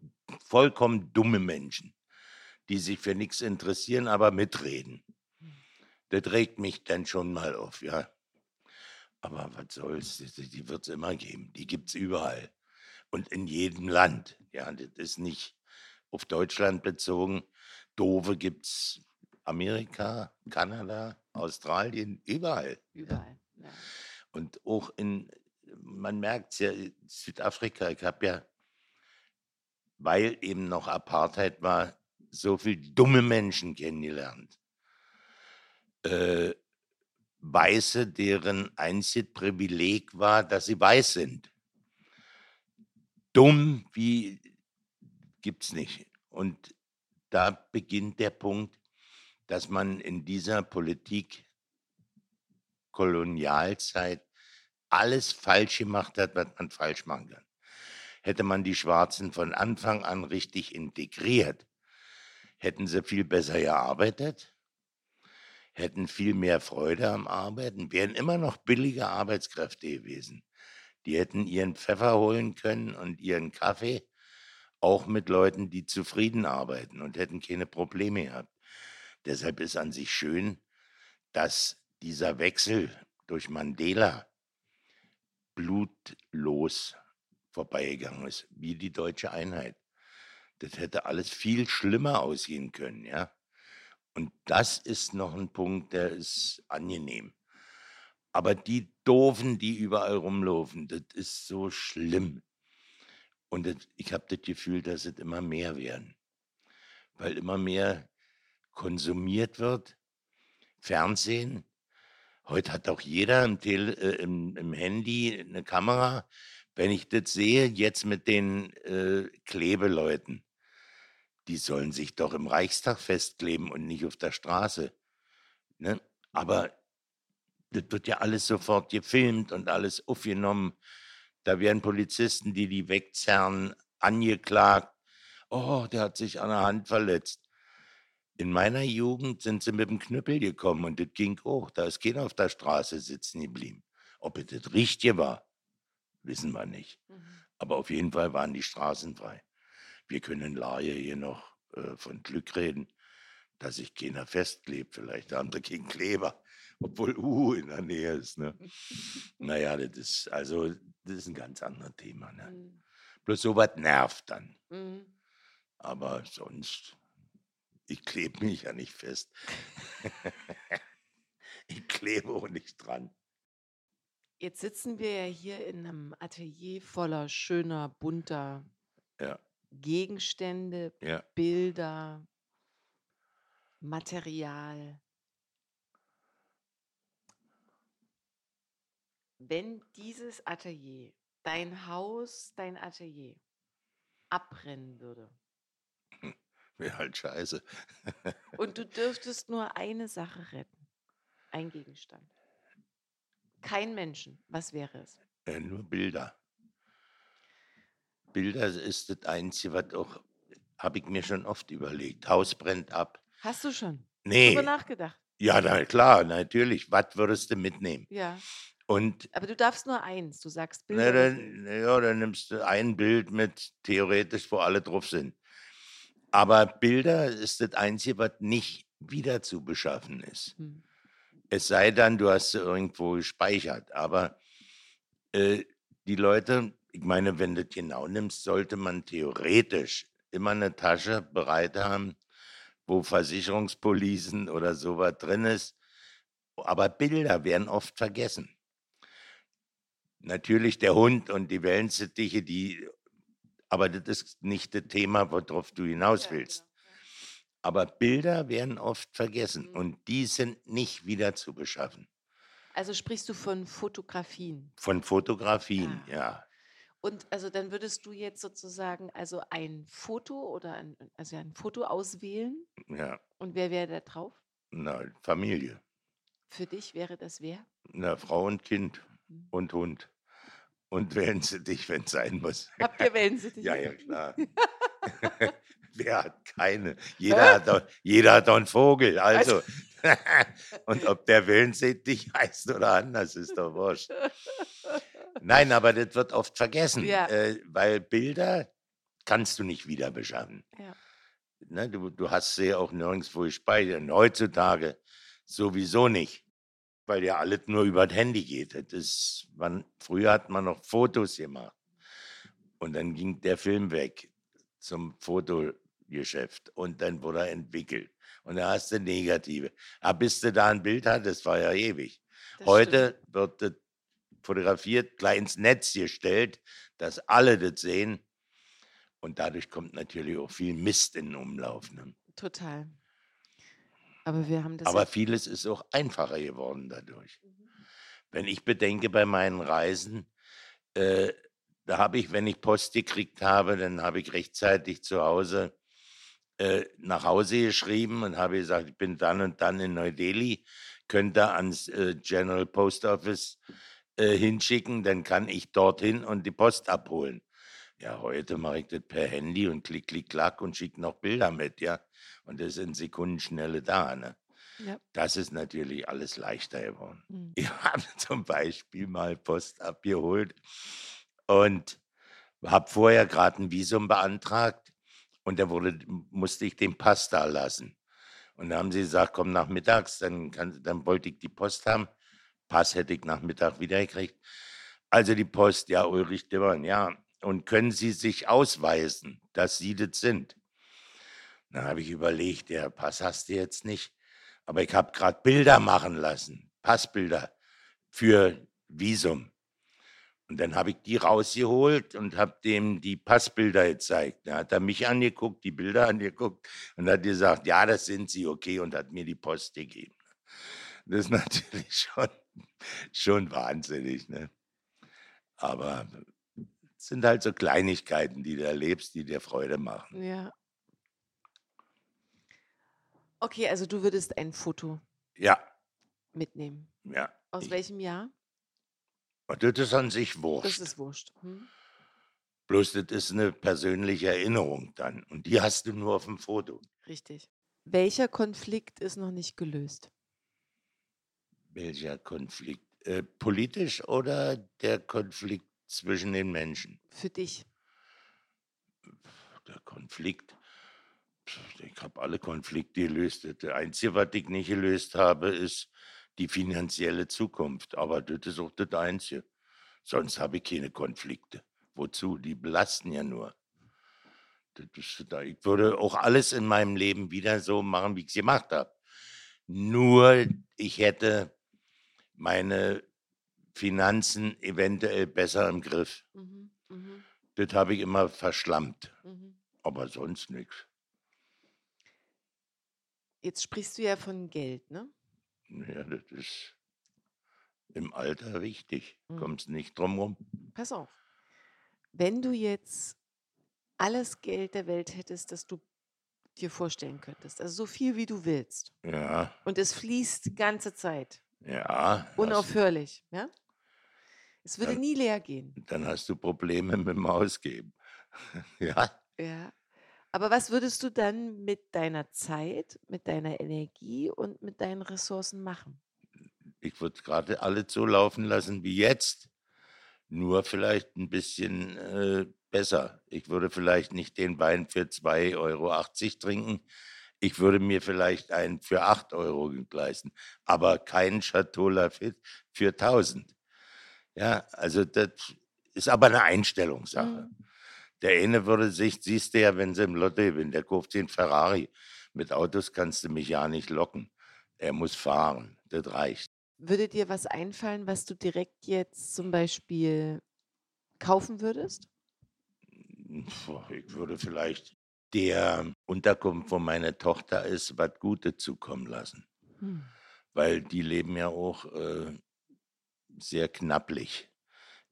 vollkommen dumme Menschen, die sich für nichts interessieren, aber mitreden. Das regt mich dann schon mal auf, ja. Aber was soll's, die, wird es immer geben. Die gibt es überall. Und in jedem Land. Ja, das ist nicht auf Deutschland bezogen. Dove gibt es Amerika, Kanada, Australien, überall. Überall. Ja. Und auch in, man merkt es ja, Südafrika, ich habe ja, weil eben noch Apartheid war, so viel dumme Menschen kennengelernt. Äh, Weiße, deren einziges Privileg war, dass sie weiß sind. Dumm wie gibt's nicht. Und da beginnt der Punkt, dass man in dieser Politik Kolonialzeit alles falsch gemacht hat, was man falsch machen kann. Hätte man die Schwarzen von Anfang an richtig integriert, hätten sie viel besser gearbeitet, hätten viel mehr Freude am Arbeiten, wären immer noch billige Arbeitskräfte gewesen. Die hätten ihren Pfeffer holen können und ihren Kaffee, auch mit Leuten, die zufrieden arbeiten und hätten keine Probleme gehabt. Deshalb ist an sich schön, dass dieser Wechsel durch Mandela blutlos vorbeigegangen ist, wie die deutsche Einheit. Das hätte alles viel schlimmer ausgehen können, ja. Und das ist noch ein Punkt, der ist angenehm. Aber die Doofen, die überall rumlaufen, das ist so schlimm. Und das, ich habe das Gefühl, dass es immer mehr werden. Weil immer mehr konsumiert wird. Fernsehen. Heute hat auch jeder im, Tele, äh, im, im Handy eine Kamera. Wenn ich das sehe, jetzt mit den äh, Klebeleuten, die sollen sich doch im Reichstag festkleben und nicht auf der Straße. Ne? Aber das wird ja alles sofort gefilmt und alles aufgenommen. Da werden Polizisten, die die wegzerren, angeklagt. Oh, der hat sich an der Hand verletzt. In meiner Jugend sind sie mit dem Knüppel gekommen und das ging auch. Da ist keiner auf der Straße sitzen geblieben. Ob es das Richtige war, wissen wir nicht. Mhm. Aber auf jeden Fall waren die Straßen frei. Wir können Laie hier noch äh, von Glück reden, dass sich keiner festklebt. Vielleicht der andere gegen Kleber, obwohl U uh, in der Nähe ist. Ne? naja, das ist, also, das ist ein ganz anderes Thema. Ne? Mhm. Bloß sowas nervt dann. Mhm. Aber sonst, ich klebe mich ja nicht fest. ich klebe auch nicht dran. Jetzt sitzen wir ja hier in einem Atelier voller schöner, bunter ja. Gegenstände, Ja. Bilder, Material. Wenn dieses Atelier, dein Haus, dein Atelier abbrennen würde Wäre halt scheiße. und du dürftest nur eine Sache retten, ein Gegenstand, kein Menschen, was wäre es? Äh, nur Bilder. Bilder ist das Einzige, was auch, habe ich mir schon oft überlegt. Haus brennt ab. Hast du schon Nee. drüber nachgedacht? Ja, na klar, natürlich. Was würdest du mitnehmen? Ja. Und Aber du darfst nur eins. Du sagst na, Bilder. dann, ja, dann nimmst du ein Bild mit, theoretisch, wo alle drauf sind. Aber Bilder ist das Einzige, was nicht wieder zu beschaffen ist. Hm. Es sei denn, du hast sie irgendwo gespeichert. Aber äh, die Leute, ich meine, wenn du das genau nimmst, sollte man theoretisch immer eine Tasche bereit haben, wo Versicherungspolicen oder sowas drin ist. Aber Bilder werden oft vergessen. Natürlich der Hund und die Wellensittiche, die, aber das ist nicht das Thema, worauf du hinaus willst. Aber Bilder werden oft vergessen Mhm. und die sind nicht wieder zu beschaffen. Also sprichst du von Fotografien. Von Fotografien, Ah. ja. Und also dann würdest du jetzt sozusagen also ein Foto oder ein, also ein Foto auswählen Ja, und wer wäre da drauf? na, Familie. Für dich wäre das wer? Na, Frau und Kind Mhm. und Hund. Und wählen sie dich, wenn es sein muss. Habt ihr Wellensittiche? Ja, ja, klar. Wer hat keine? Jeder hat, doch, jeder hat doch einen Vogel. Also. und ob der Wellensittich heißt oder anders, ist doch wurscht. Nein, aber das wird oft vergessen, Ja. äh, weil Bilder kannst du nicht wieder beschaffen. Ja. Ne, du, du hast sie auch nirgendwo gespeichert. Und heutzutage sowieso nicht, weil ja alles nur über das Handy geht. Das ist, man, früher hat man noch Fotos gemacht. Und dann ging der Film weg zum Fotogeschäft und dann wurde er entwickelt. Und da hast du negative. Aber bis du da ein Bild hattest, war ja ewig. Das Heute stimmt. wird das fotografiert, gleich ins Netz gestellt, dass alle das sehen. Und dadurch kommt natürlich auch viel Mist in den Umlauf. Ne? Total. Aber wir haben das Aber vieles ist auch einfacher geworden dadurch. Mhm. Wenn ich bedenke bei meinen Reisen, äh, da habe ich, wenn ich Post gekriegt habe, dann habe ich rechtzeitig zu Hause äh, nach Hause geschrieben und habe gesagt, ich bin dann und dann in Neu-Delhi, könnt ihr ans äh, General Post Office äh, hinschicken, dann kann ich dorthin und die Post abholen. Ja, heute mache ich das per Handy und klick, klick, klack und schicke noch Bilder mit, ja. Und das ist in Sekundenschnelle da, ne? Ja. Das ist natürlich alles leichter geworden. Mhm. Ich habe zum Beispiel mal Post abgeholt und habe vorher gerade ein Visum beantragt und da wurde, musste ich den Pass da lassen. Und da haben sie gesagt, komm nachmittags, dann, kann, dann wollte ich die Post haben. Pass hätte ich Nachmittag wiedergekriegt. Also die Post, ja, Ulrich Dibbern, ja. Und können Sie sich ausweisen, dass Sie das sind? Dann habe ich überlegt, der Pass hast du jetzt nicht. Aber ich habe gerade Bilder machen lassen, Passbilder für Visum. Und dann habe ich die rausgeholt und habe dem die Passbilder gezeigt. Da hat er mich angeguckt, die Bilder angeguckt und hat gesagt, ja, das sind sie, okay, und hat mir die Post gegeben. Das ist natürlich schon, schon wahnsinnig. Ne? Aber es sind halt so Kleinigkeiten, die du erlebst, die dir Freude machen. Ja. Okay, also du würdest ein Foto Ja, mitnehmen. ja. Aus Ich, welchem Jahr? Das ist an sich Das wurscht. ist wurscht. Hm? Bloß das ist eine persönliche Erinnerung dann. Und die hast du nur auf dem Foto. Richtig. Welcher Konflikt ist noch nicht gelöst? Welcher Konflikt? Äh, politisch oder der Konflikt zwischen den Menschen? Für dich. Der Konflikt. Ich habe alle Konflikte gelöst. Das Einzige, was ich nicht gelöst habe, ist die finanzielle Zukunft. Aber das ist auch das Einzige. Sonst habe ich keine Konflikte. Wozu? Die belasten ja nur. Ist, ich würde auch alles in meinem Leben wieder so machen, wie ich es gemacht habe. Nur ich hätte meine Finanzen eventuell besser im Griff. Mhm. Mhm. Das habe ich immer verschlammt. Mhm. Aber sonst nichts. Jetzt sprichst du ja von Geld, ne? Ja, das ist im Alter wichtig. Mhm. Kommst nicht drum rum. Pass auf. Wenn du jetzt alles Geld der Welt hättest, das du dir vorstellen könntest, also so viel wie du willst, Ja, und es fließt die ganze Zeit, ja. Unaufhörlich, ja? Es würde dann, nie leer gehen. dann hast du Probleme mit dem Ausgeben. ja, Ja. Aber was würdest du dann mit deiner Zeit, mit deiner Energie und mit deinen Ressourcen machen? ich würde gerade alles so laufen lassen wie jetzt. Nur vielleicht ein bisschen äh, besser. Ich würde vielleicht nicht den Wein für 2,80 Euro trinken. Ich würde mir vielleicht einen für 8 Euro leisten, aber keinen Chateau Lafite für 1000. Ja, also das ist aber eine Einstellungssache. Mhm. Der eine würde sich, siehst du ja, wenn sie im Lotto gewinnen, der kauft einen Ferrari. Mit Autos kannst du mich ja nicht locken. Er muss fahren, das reicht. Würde dir was einfallen, was du direkt jetzt zum Beispiel kaufen würdest? Ich würde vielleicht der Unterkunft, wo meine Tochter ist, was Gutes zukommen lassen. Hm. Weil die leben ja auch äh, sehr knapplich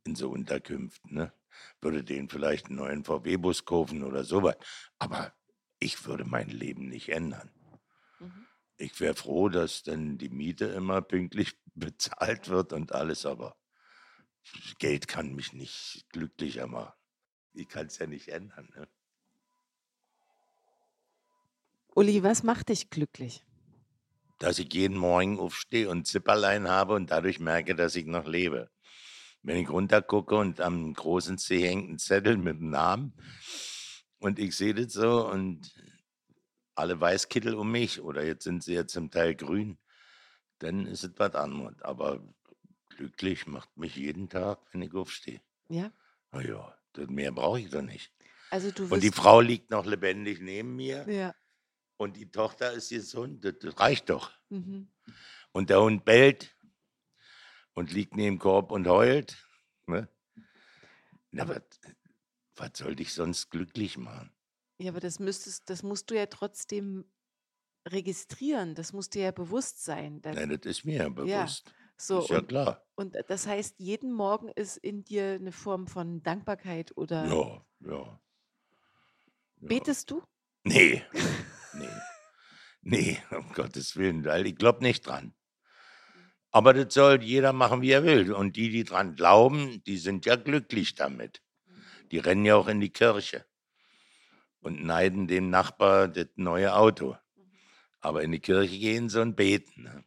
in so Unterkünften. Ne? Würde denen vielleicht einen neuen VW-Bus kaufen oder sowas. Aber ich würde mein Leben nicht ändern. Mhm. Ich wäre froh, dass dann die Miete immer pünktlich bezahlt wird und alles, aber Geld kann mich nicht glücklicher machen. Ich kann es ja nicht ändern. Ne? Uli, was macht dich glücklich? Dass ich jeden Morgen aufstehe und Zipperlein habe und dadurch merke, dass ich noch lebe. Wenn ich runtergucke und am großen C hängt ein Zettel mit dem Namen und ich sehe das so und alle Weißkittel um mich oder jetzt sind sie ja zum Teil grün, dann ist es was anderes. Aber glücklich macht mich jeden Tag, wenn ich aufstehe. Ja? Na ja, mehr brauche ich doch nicht. Also du Und die Frau liegt noch lebendig neben mir ja. und die Tochter ist gesund. Das, das reicht doch. Mhm. Und der Hund bellt und liegt neben dem Korb und heult. Ne? Na, Aber- was, was soll dich sonst glücklich machen? Ja, aber das müsstest, das musst du ja trotzdem registrieren. Das muss dir ja bewusst sein. Nein, das ist mir ja bewusst. so, ist ja und, klar. und das heißt, jeden Morgen ist in dir eine Form von Dankbarkeit oder Ja, ja. ja. betest du? Nee, nee, nee, um Gottes Willen, weil ich glaube nicht dran. Aber das soll jeder machen, wie er will. Und die, die dran glauben, die sind ja glücklich damit. Die rennen ja auch in die Kirche und neiden dem Nachbar das neue Auto. Aber in die Kirche gehen sie und beten. Ne?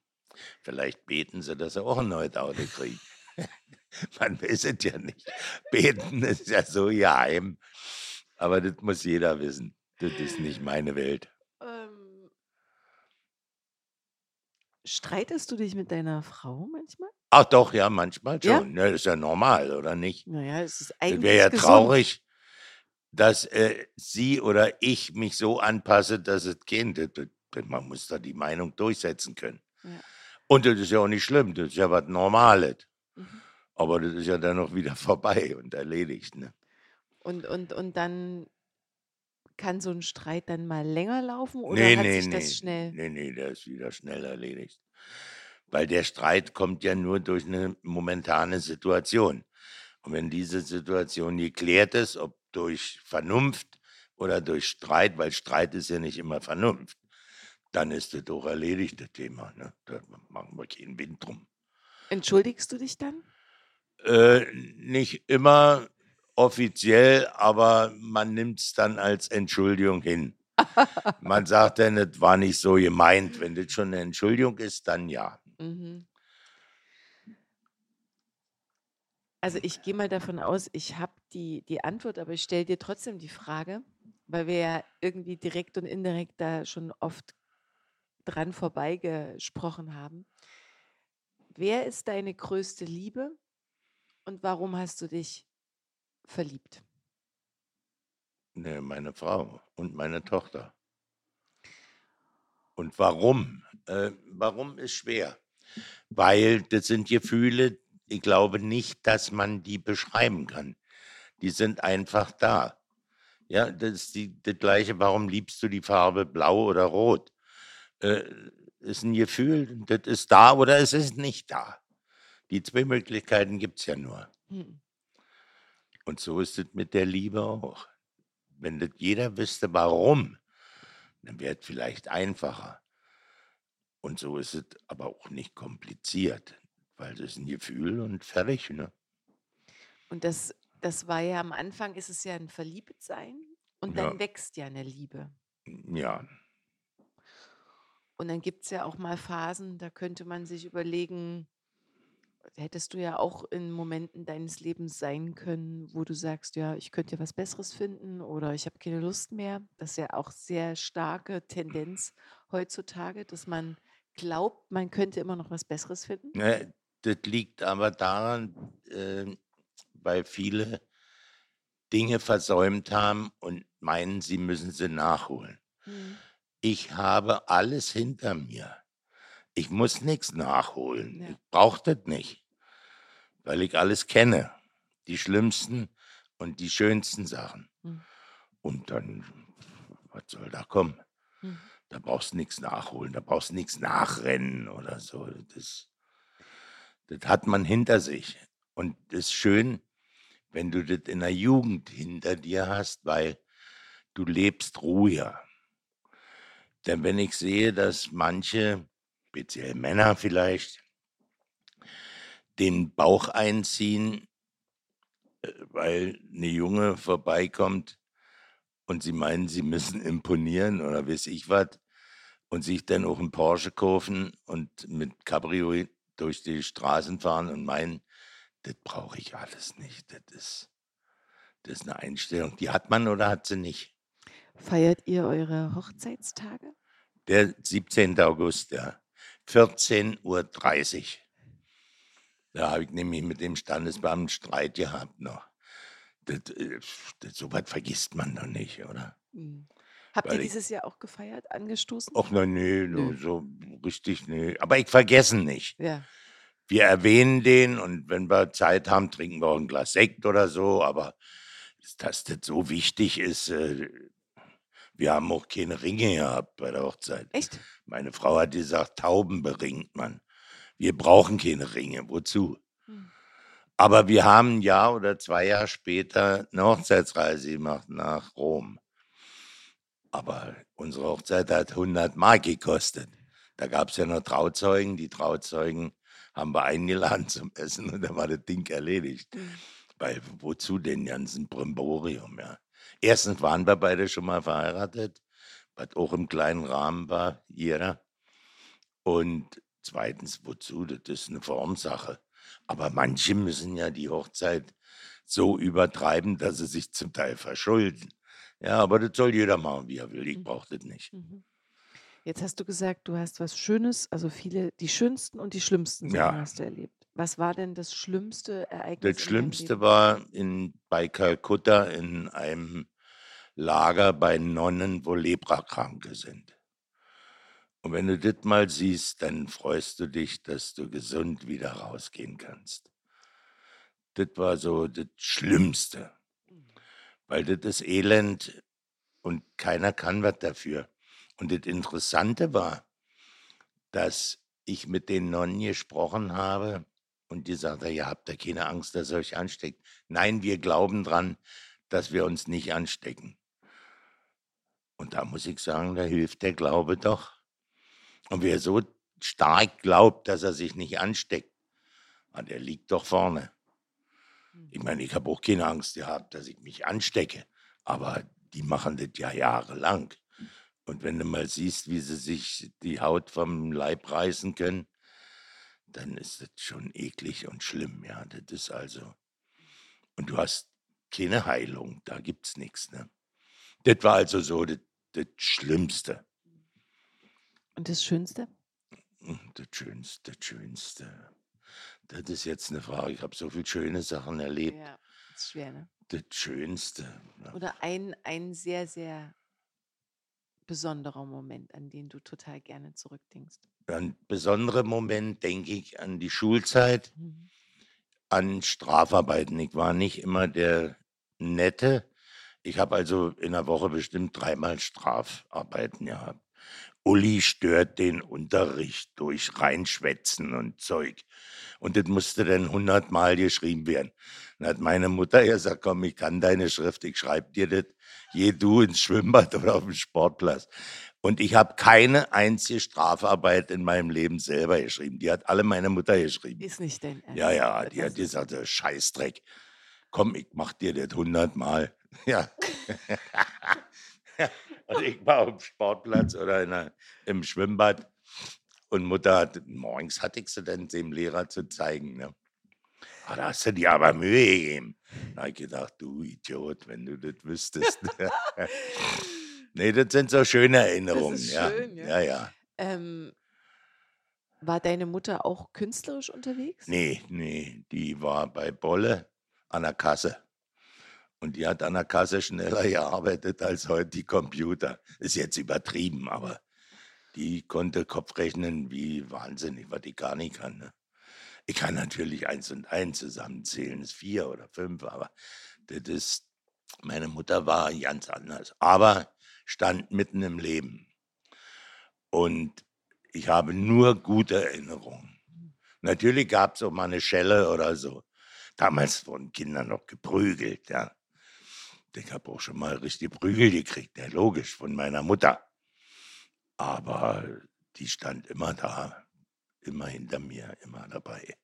Vielleicht beten sie, dass sie auch ein neues Auto kriegen. Man weiß es ja nicht. Beten ist ja so geheim. Aber das muss jeder wissen. Das ist nicht meine Welt. Ähm, streitest du dich mit deiner Frau manchmal? Ach doch, ja, manchmal Ja? schon. Ne, ist ja normal, oder nicht? Naja, es ist Es eigentlich wäre ja gesund. traurig, dass äh, sie oder ich mich so anpasse, dass es das- Man muss da die Meinung durchsetzen können. Ja. Und das ist ja auch nicht schlimm, das ist ja was Normales. Mhm. Aber das ist ja dann auch wieder vorbei und erledigt. Ne? Und, und, und dann kann so ein Streit dann mal länger laufen oder Nee, hat nee, sich nee. das schnell? Nee, nee, der ist wieder schnell erledigt. Weil der Streit kommt ja nur durch eine momentane Situation. Und wenn diese Situation geklärt ist, ob durch Vernunft oder durch Streit, weil Streit ist ja nicht immer Vernunft, dann ist das doch erledigt, das Thema. Ne? Da machen wir keinen Wind drum. Entschuldigst du dich dann? Äh, nicht immer offiziell, aber man nimmt es dann als Entschuldigung hin. Man sagt dann, das war nicht so gemeint. Wenn das schon eine Entschuldigung ist, dann ja. Mhm. Also ich gehe mal davon aus, ich habe die, die Antwort, aber ich stelle dir trotzdem die Frage, weil wir ja irgendwie direkt und indirekt da schon oft dran vorbeigesprochen haben. Wer ist deine größte Liebe und warum hast du dich verliebt? Ne, meine Frau und meine Tochter. Und warum? Äh, warum ist schwer? Weil das sind Gefühle, ich glaube nicht, dass man die beschreiben kann. Die sind einfach da. Ja, das ist die, das Gleiche, warum liebst du die Farbe blau oder rot? Äh, ist ein Gefühl, das ist da oder es ist nicht da. Die zwei Möglichkeiten gibt es ja nur. Hm. Und so ist es mit der Liebe auch. Wenn das jeder wüsste, warum, dann wäre es vielleicht einfacher. Und so ist es aber auch nicht kompliziert, weil es ist ein Gefühl und fertig. Ne? Und das, das war ja am Anfang, ist es ja ein Verliebtsein und dann Ja. wächst ja eine Liebe. Ja, Und dann gibt es ja auch mal Phasen, da könnte man sich überlegen, hättest du ja auch in Momenten deines Lebens sein können, wo du sagst, ja, ich könnte ja was Besseres finden oder ich habe keine Lust mehr. Das ist ja auch sehr starke Tendenz heutzutage, dass man glaubt, man könnte immer noch was Besseres finden. ne, das liegt aber daran, äh, weil viele Dinge versäumt haben und meinen, sie müssen sie nachholen. Hm. ich habe alles hinter mir. Ich muss nichts nachholen. Ja. Ich brauche das nicht, weil ich alles kenne. Die schlimmsten und die schönsten Sachen. Hm. Und dann, was soll da kommen? Hm. Da brauchst du nichts nachholen, da brauchst du nichts nachrennen oder so. Das, das hat man hinter sich. Und es ist schön, wenn du das in der Jugend hinter dir hast, weil du lebst ruhiger. Denn wenn ich sehe, dass manche, speziell Männer vielleicht, den Bauch einziehen, äh, weil eine Junge vorbeikommt und sie meinen, sie müssen imponieren oder weiß ich was und sich dann auch einen Porsche kaufen und mit Cabrio durch die Straßen fahren und meinen, das brauche ich alles nicht. Das ist, das ist eine Einstellung. Die hat man oder hat sie nicht? Feiert ihr eure Hochzeitstage? Der 17. August, ja. 14.30 Uhr. Da habe ich nämlich mit dem Standesbeamten Streit gehabt noch. Das, äh, das, so was vergisst man doch nicht, oder? Mhm. Habt ihr Weil ich, dieses Jahr auch gefeiert, angestoßen? ach nein, nee, nur so richtig, nee. Aber ich vergesse ihn nicht. Ja. Wir erwähnen den und wenn wir Zeit haben, trinken wir auch ein Glas Sekt oder so. Aber dass das so wichtig ist, äh, wir haben auch keine Ringe gehabt bei der Hochzeit. Echt? Meine Frau hat gesagt, Tauben beringt man. Wir brauchen keine Ringe. Wozu? Hm. Aber wir haben ein Jahr oder zwei Jahre später eine Hochzeitsreise gemacht nach Rom. Aber unsere Hochzeit hat 100 Mark gekostet. Da gab es ja noch Trauzeugen. Die Trauzeugen haben wir eingeladen zum Essen und dann war das Ding erledigt. Mhm. Weil wozu den ganzen Brimborium, ja. Erstens waren wir beide schon mal verheiratet, was auch im kleinen Rahmen war, jeder. Und zweitens, wozu? Das ist eine Formsache. Aber manche müssen ja die Hochzeit so übertreiben, dass sie sich zum Teil verschulden. Ja, aber das soll jeder machen, wie er will. Ich Mhm. brauche das nicht. Mhm. Jetzt hast du gesagt, du hast was Schönes, also viele, die schönsten und die schlimmsten Sachen Ja, hast du erlebt. Was war denn das schlimmste Ereignis das Schlimmste war in, bei Kalkutta in einem Lager bei Nonnen, wo Leprakranke sind. Und wenn du das mal siehst, dann freust du dich, dass du gesund wieder rausgehen kannst. Das war so das Schlimmste, weil das ist Elend und keiner kann was dafür. Und das Interessante war, dass ich mit den Nonnen gesprochen habe und die sagte, ihr habt da keine Angst, dass ihr euch ansteckt. Nein, wir glauben dran, dass wir uns nicht anstecken. Und da muss ich sagen, da hilft der Glaube doch. Und wer so stark glaubt, dass er sich nicht ansteckt, ah, der liegt doch vorne. Ich Mhm. meine, ich habe auch keine Angst gehabt, dass ich mich anstecke. Aber die machen das ja jahrelang. Und wenn du mal siehst, wie sie sich die Haut vom Leib reißen können, dann ist das schon eklig und schlimm. Ja, das ist also. Und du hast keine Heilung, da gibt's nichts. Ne? Das war also so das, das Schlimmste. Und das Schönste? Hm, Das Schönste, das Schönste. Das ist jetzt eine Frage. Ich habe so viele schöne Sachen erlebt. Ja, ist schwer, ne? Das Schönste. Oder ein, ein sehr, sehr besonderer Moment, an den du total gerne zurückdenkst. Ein besonderer Moment denke ich an die Schulzeit, Mhm. an Strafarbeiten. Ich war nicht immer der Nette. Ich habe also in der Woche bestimmt dreimal Strafarbeiten gehabt. Uli stört den Unterricht durch Reinschwätzen und Zeug. Und das musste dann hundertmal geschrieben werden. Dann hat meine Mutter gesagt, komm, ich kann deine Schrift, ich schreibe dir das. Geh du ins Schwimmbad oder auf den Sportplatz. Und ich habe keine einzige Strafarbeit in meinem Leben selber geschrieben. Die hat alle meine Mutter geschrieben. Ist nicht dein Ernst. Ja, ja, die hat gesagt, "Der Scheißdreck. Komm, ich mach dir das hundertmal. Ja. Und ich war auf dem Sportplatz oder in der, im Schwimmbad. Und Mutter hat, morgens hatte ich sie dann dem Lehrer zu zeigen. Ne? Ah, da hast du dir aber Mühe gegeben. Da habe ich gedacht, du Idiot, wenn du das wüsstest. nee, das sind so schöne Erinnerungen. ist ja. schön, ja. ja, ja. Ähm, war deine Mutter auch künstlerisch unterwegs? Nee, nee, die war bei Bolle an der Kasse. Und die hat an der Kasse schneller gearbeitet als heute die Computer. Ist jetzt übertrieben, aber die konnte Kopfrechnen wie wahnsinnig, was ich gar nicht kann. Ne? Ich kann natürlich eins und eins zusammenzählen, ist vier oder fünf, aber das ist, meine Mutter war ganz anders, aber stand mitten im Leben. Und ich habe nur gute Erinnerungen. Natürlich gab es auch mal eine Schelle oder so. Damals wurden Kinder noch geprügelt, ja. Ich habe auch schon mal richtig Prügel gekriegt, ja, logisch, von meiner Mutter. Aber die stand immer da, immer hinter mir, immer dabei.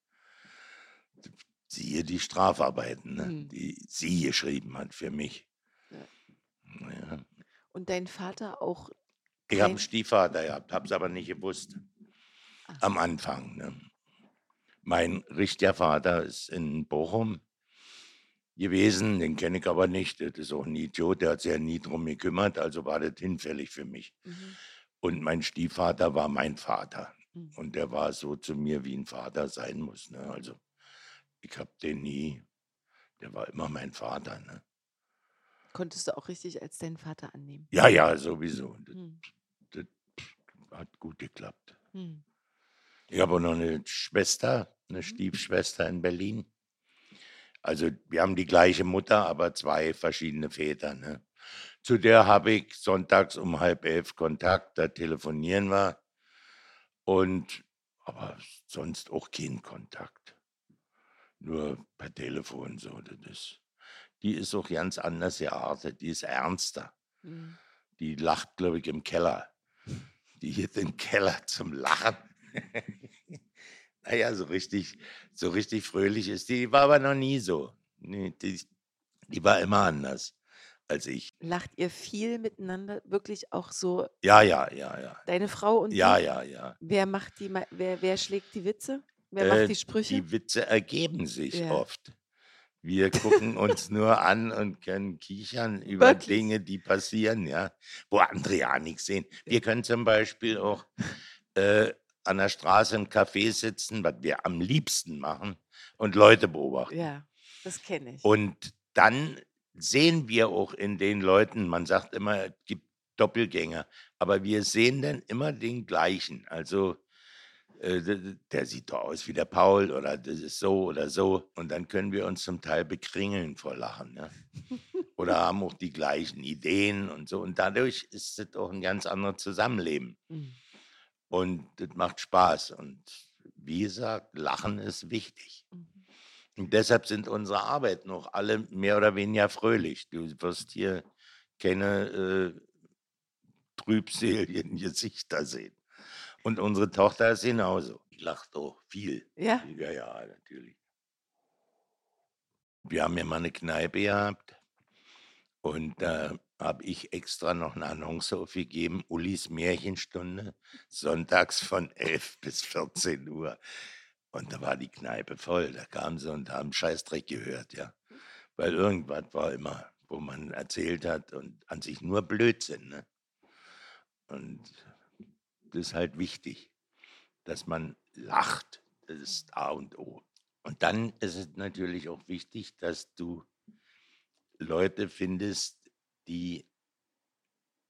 Siehe die Strafarbeiten, ne, Mhm. die sie geschrieben hat für mich. Ja. Ja. Und dein Vater auch Ich habe einen Stiefvater gehabt, habe es aber nicht gewusst Ach am. Anfang. Ne. Mein richtiger Vater ist in Bochum gewesen, den kenne ich aber nicht. Das ist auch ein Idiot, der hat sich ja nie drum gekümmert, also war das hinfällig für mich. Mhm. Und mein Stiefvater war mein Vater. Mhm. Und der war so zu mir, wie ein Vater sein muss. Ne? Also ich habe den nie Der war immer mein Vater, ne? Konntest du auch richtig als deinen Vater annehmen? Ja, ja, sowieso. Das, Hm. das hat gut geklappt. Hm. Ich habe auch noch eine Schwester, eine Mhm. Stiefschwester in Berlin. Also wir haben die gleiche Mutter, aber zwei verschiedene Väter. Ne? Zu der habe ich sonntags um halb elf Kontakt, da telefonieren wir. Und aber sonst auch keinen Kontakt. Nur per Telefon so. Das die ist auch ganz anders geartet, die ist ernster. Hm. Die lacht, glaube ich, im Keller. Die geht im Keller zum Lachen. naja, so richtig, so richtig fröhlich ist die. Die war aber noch nie so. Nee, die, die war immer anders als ich. Lacht ihr viel miteinander? Wirklich auch so Ja, ja, ja, ja. deine Frau und Ja, du? ja, ja. Wer macht die, wer, wer schlägt die Witze? Wer Äh, macht die Sprüche? Die Witze ergeben sich Ja. oft. Wir gucken uns nur an und können kichern über Wirklich? Dinge, die passieren, ja, wo andere ja nichts sehen. Wir können zum Beispiel auch äh, an der Straße im Café sitzen, was wir am liebsten machen, und Leute beobachten. Ja, das kenne ich. Und dann sehen wir auch in den Leuten, man sagt immer, es gibt Doppelgänger, aber wir sehen dann immer den gleichen. Also äh, der sieht doch aus wie der Paul oder das ist so oder so. Und dann können wir uns zum Teil bekringeln vor Lachen. Ne? Oder haben auch die gleichen Ideen und so. Und dadurch ist es auch ein ganz anderes Zusammenleben. Hm. Und das macht Spaß. Und wie gesagt, Lachen ist wichtig. Mhm. Und deshalb sind unsere Arbeiten auch alle mehr oder weniger fröhlich. Du wirst hier keine äh, trübseligen Gesichter sehen. Und unsere Tochter ist genauso. Die lacht auch viel. Ja, Ja, ja, natürlich. Wir haben ja mal eine Kneipe gehabt und da habe ich extra noch eine Annonce aufgegeben, Ulis Märchenstunde, sonntags von 11 bis 14 Uhr. Und da war die Kneipe voll, da kamen sie und haben Scheißdreck gehört, ja. Weil irgendwas war immer, wo man erzählt hat und an sich nur Blödsinn, ne? Und das ist halt wichtig, dass man lacht. Das ist A und O. Und dann ist es natürlich auch wichtig, dass du Leute findest, die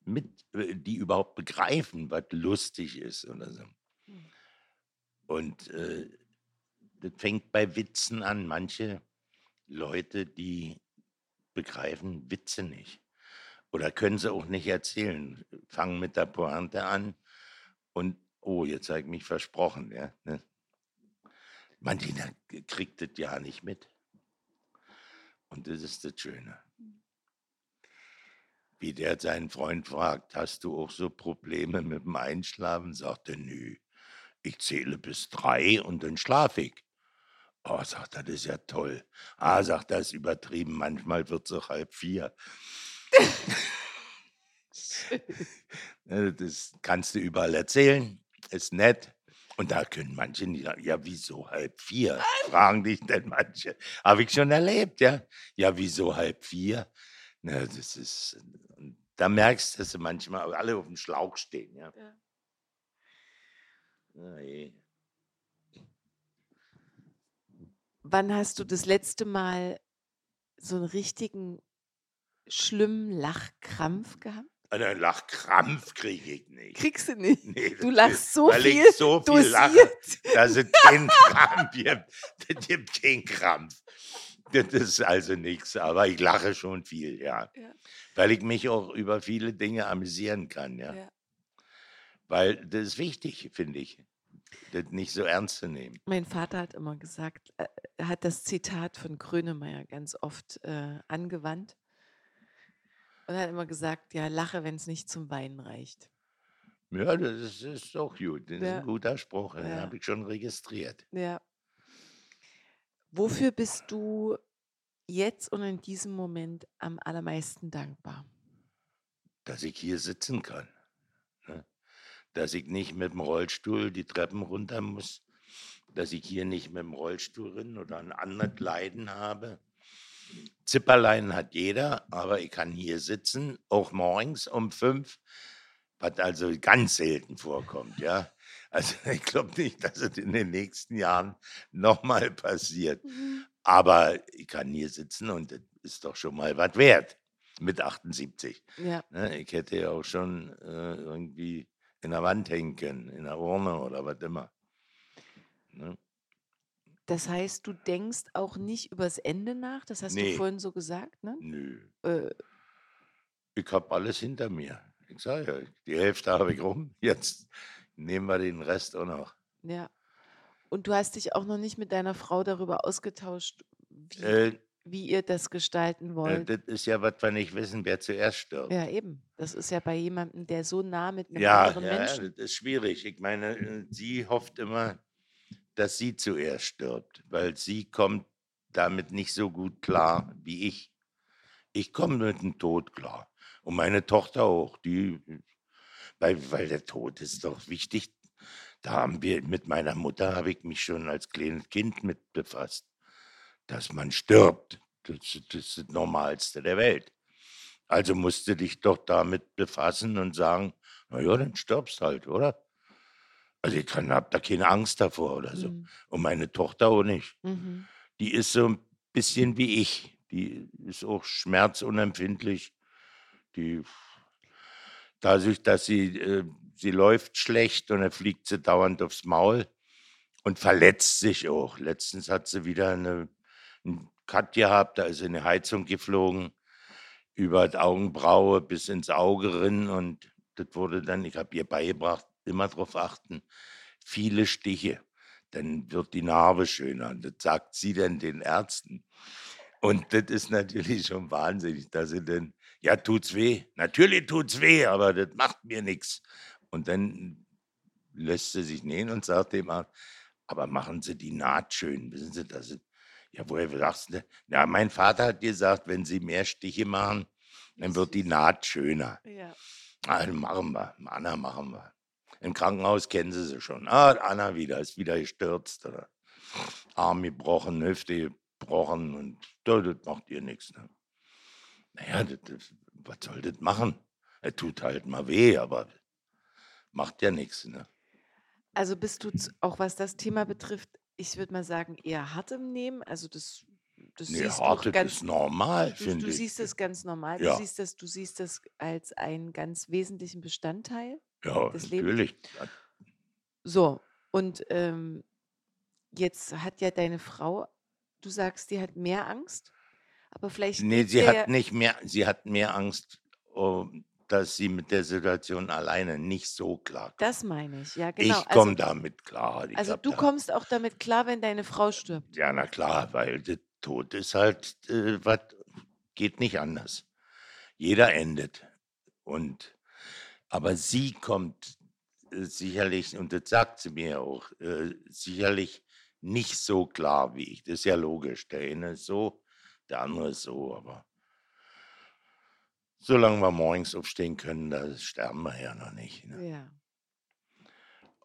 mit, äh, die überhaupt begreifen, was lustig ist oder so. Hm. Und äh, das fängt bei Witzen an. Manche Leute, die begreifen Witze nicht oder können sie auch nicht erzählen, fangen mit der Pointe an und oh, jetzt habe ich mich versprochen, ja. Ne? Manche kriegt das ja nicht mit. Und das ist das Schöne. Wie der seinen Freund fragt, hast du auch so Probleme mit dem Einschlafen? Sagt er, nö, ich zähle bis drei und dann schlafe ich. Oh, sagt er, das ist ja toll. Ah, sagt er, ist übertrieben, manchmal wird es auch halb vier. Das kannst du überall erzählen, ist nett. Und da können manche nicht sagen, ja, wieso halb vier? Fragen dich denn manche. Habe ich schon erlebt, ja. Ja, wieso halb vier? Na, das ist, und da merkst du, dass sie manchmal alle auf dem Schlauch stehen, ja. Ja. Eh. Wann hast du das letzte Mal so einen richtigen schlimmen Lachkrampf gehabt? Einen Lachkrampf kriege ich nicht. Kriegst du nicht. Nee, Du lachst so weil viel ich so viel lache, Dosiert. dass es keinen Krampf gibt. Es gibt keinen Krampf. Das ist also nichts, aber ich lache schon viel, ja. Ja. Weil ich mich auch über viele Dinge amüsieren kann, ja. Ja. Weil das ist wichtig, finde ich, das nicht so ernst zu nehmen. Mein Vater hat immer gesagt, äh, er hat das Zitat von Grönemeyer ganz oft äh, angewandt. Und hat immer gesagt, ja, lache, wenn es nicht zum Weinen reicht. Ja, das ist, ist doch gut. Das ist Ja. ein guter Spruch, den Ja. habe ich schon registriert. Ja. Wofür bist du jetzt und in diesem Moment am allermeisten dankbar? dass ich hier sitzen kann. Ne? Dass ich nicht mit dem Rollstuhl die Treppen runter muss, dass ich hier nicht mit dem Rollstuhl bin oder ein anderes Leiden habe. Zipperlein hat jeder, aber ich kann hier sitzen, auch morgens um fünf, was also ganz selten vorkommt, ja. Also ich glaube nicht, dass es in den nächsten Jahren nochmal passiert. Aber ich kann hier sitzen und das ist doch schon mal was wert mit 78. Ja. Ne? Ich hätte ja auch schon äh, irgendwie in der Wand hängen können, in der Urne oder was immer. Ne? Das heißt, du denkst auch nicht übers Ende nach? Das hast du Nee. vorhin so gesagt, ne? Nö, Äh, ich habe alles hinter mir. Ich sage ja, die Hälfte habe ich rum. Jetzt nehmen wir den Rest auch noch. ja. Und du hast dich auch noch nicht mit deiner Frau darüber ausgetauscht, wie, Äh, wie ihr das gestalten äh, wollt. das ist ja, was wir nicht wissen, wer zuerst stirbt. Ja, eben. Das ist ja bei jemandem, der so nah mit einem Ja, anderen ja, ja, Menschen. das ist schwierig. Ich meine, äh, sie hofft immer, dass sie zuerst stirbt, weil sie kommt damit nicht so gut klar wie ich. Ich komme mit dem Tod klar. Und meine Tochter auch. Die, weil, weil der Tod ist doch wichtig. Da haben wir, mit meiner Mutter habe ich mich schon als kleines Kind mit befasst. Dass man stirbt. Das, das ist das Normalste der Welt. Also musst du dich doch damit befassen und sagen, na ja, dann stirbst halt, oder? Also ich habe da keine Angst davor oder so. Mhm. Und meine Tochter auch nicht. Mhm. Die ist so ein bisschen wie ich. Die ist auch schmerzunempfindlich. Die, dadurch, dass sie, äh, sie läuft schlecht und dann fliegt sie dauernd aufs Maul und verletzt sich auch. Letztens hat sie wieder eine, einen Cut gehabt, da ist sie in eine Heizung geflogen, über die Augenbraue bis ins Auge rin und das wurde dann, ich habe ihr beigebracht, immer darauf achten, viele Stiche, dann wird die Narbe schöner. Das sagt sie dann den Ärzten. Und das ist natürlich schon wahnsinnig, dass sie dann, ja, tut's weh. Natürlich tut's weh, aber das macht mir nichts. Und dann lässt sie sich nähen und sagt dem Arzt, aber machen Sie die Naht schön. Wissen Sie, das ist, ja, woher sagst du? Ja, mein Vater hat gesagt, wenn Sie mehr Stiche machen, dann wird die Naht schöner. Ja. Also machen wir, Anna machen wir. Im Krankenhaus kennen sie sie schon. Ah, Anna wieder, ist wieder gestürzt oder Arm gebrochen, Hüfte gebrochen und das macht ihr nichts. Ne? Naja, das, das, was soll das machen? Er tut halt mal weh, aber macht ja nichts. Ne? Also bist du auch was das Thema betrifft, ich würde mal sagen, eher hart im Nehmen. Also das, das Nee, siehst du hart, das ganz ist normal, Du, finde du ich. siehst es ganz normal. Du Ja. siehst das, du siehst das als einen ganz wesentlichen Bestandteil. Ja, des Lebens. natürlich. So, und ähm, jetzt hat ja deine Frau, du sagst, die hat mehr Angst, aber vielleicht. Nee, sie hat nicht mehr, sie hat mehr Angst, oh, dass sie mit der Situation alleine nicht so klar kommt. Das meine ich, ja, genau. ich komme damit klar. Ich Also, also du da, kommst auch damit klar, wenn deine Frau stirbt. Ja, na klar, weil der Tod ist halt, äh, was geht nicht anders. Jeder endet. Und aber sie kommt äh, sicherlich, und das sagt sie mir auch, äh, sicherlich nicht so klar wie ich. Das ist ja logisch. Der eine ist so, der andere ist so, aber solange wir morgens aufstehen können, da sterben wir ja noch nicht. Ne? Ja.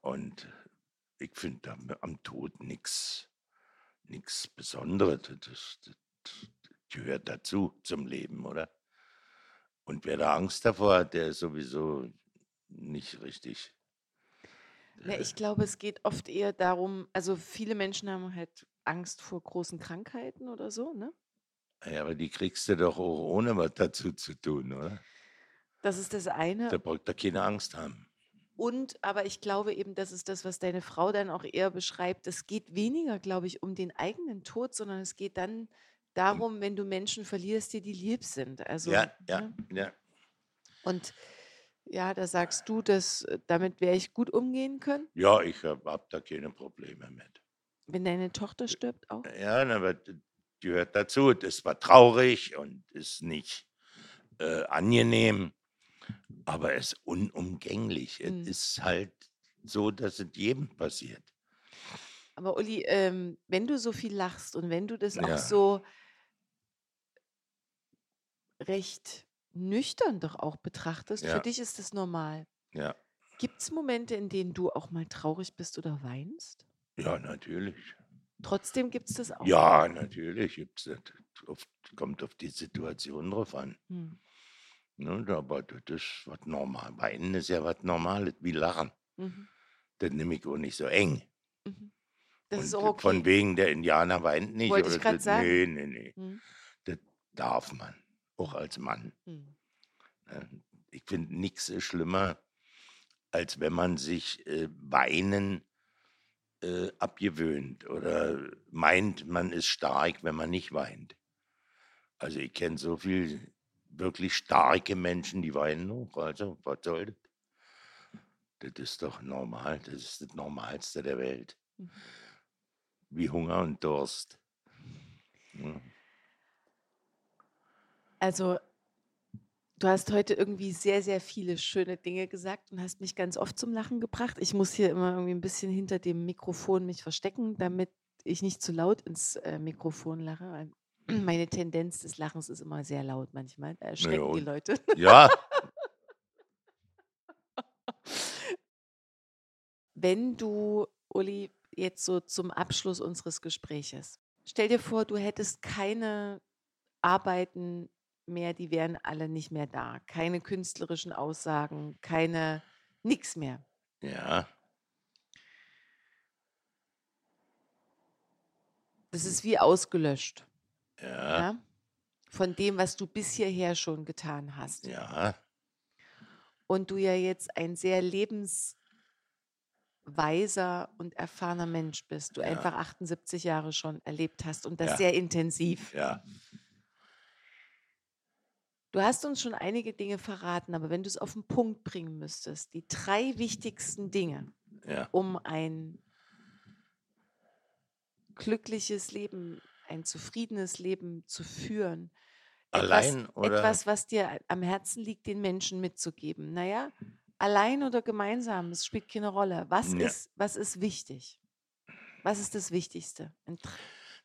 Und ich finde am Tod nichts nichts Besonderes. Das, das, das gehört dazu zum Leben, oder? Und wer da Angst davor hat, der ist sowieso nicht richtig. Na, ich glaube, es geht oft eher darum, also viele Menschen haben halt Angst vor großen Krankheiten oder so, ne? Ja, aber die kriegst du doch auch ohne was dazu zu tun, oder? Das ist das eine. Da braucht er keine Angst haben. Und, aber ich glaube eben, das ist das, was deine Frau dann auch eher beschreibt. Es geht weniger, glaube ich, um den eigenen Tod, sondern es geht dann darum, wenn du Menschen verlierst, die dir lieb sind. Also, ja, ja, ne? ja. Und ja, da sagst du, dass äh, damit wäre ich gut umgehen können, Ja, ich habe hab da keine Probleme mit. wenn deine Tochter stirbt auch. Ja, aber gehört dazu. Das war traurig und ist nicht äh, angenehm, aber es ist unumgänglich. Mhm. Es ist halt so, dass es jedem passiert. Aber Uli, ähm, wenn du so viel lachst und wenn du das auch Ja. so recht nüchtern doch auch betrachtest, für Ja. dich ist das normal. Ja, Gibt es Momente, in denen du auch mal traurig bist oder weinst? ja, natürlich. Trotzdem gibt es das auch. Ja, natürlich gibt's das. Auf, kommt auf die Situation drauf an. Hm. Ne? Aber das ist was normal. Weinen ist ja was Normales, wie Lachen. Mhm. Das nehme ich auch nicht so eng. Mhm. Das Und ist auch okay. von wegen, der Indianer weint nicht. Wollte ich das- sagen. Nee, nee, nee. Hm? Das darf man. Auch als Mann. Hm. ne? Ich finde nichts schlimmer, als wenn man sich äh, Weinen äh, abgewöhnt oder meint, man ist stark, wenn man nicht weint. Also ich kenne so viel wirklich starke Menschen, die weinen auch. Also, was soll das? Das ist doch normal. Das ist das Normalste der Welt. Mhm. Wie Hunger und Durst. Ja. Also, du hast heute irgendwie sehr, sehr viele schöne Dinge gesagt und hast mich ganz oft zum Lachen gebracht. Ich muss hier immer irgendwie ein bisschen hinter dem Mikrofon mich verstecken, damit ich nicht zu laut ins äh, Mikrofon lache. Meine Tendenz des Lachens ist immer sehr laut manchmal. Da erschrecken die und- Leute. ja, Wenn du, Uli, jetzt so zum Abschluss unseres Gespräches, stell dir vor, du hättest keine Arbeiten mehr, die wären alle nicht mehr da. Keine künstlerischen Aussagen, keine, nix mehr. ja, Das ist wie ausgelöscht. ja, Ja? Von dem, was du bis hierher schon getan hast. ja, Und du ja jetzt ein sehr lebensweiser und erfahrener Mensch bist. Du Ja. einfach 78 Jahre schon erlebt hast und das Ja. sehr intensiv. ja. Du hast uns schon einige Dinge verraten, aber wenn du es auf den Punkt bringen müsstest, die drei wichtigsten Dinge, ja. um ein glückliches Leben, ein zufriedenes Leben zu führen. Allein etwas, oder- etwas, was dir am Herzen liegt, den Menschen mitzugeben. Naja, allein oder gemeinsam, es spielt keine Rolle. Was, Ja. ist, was ist wichtig? Was ist das Wichtigste?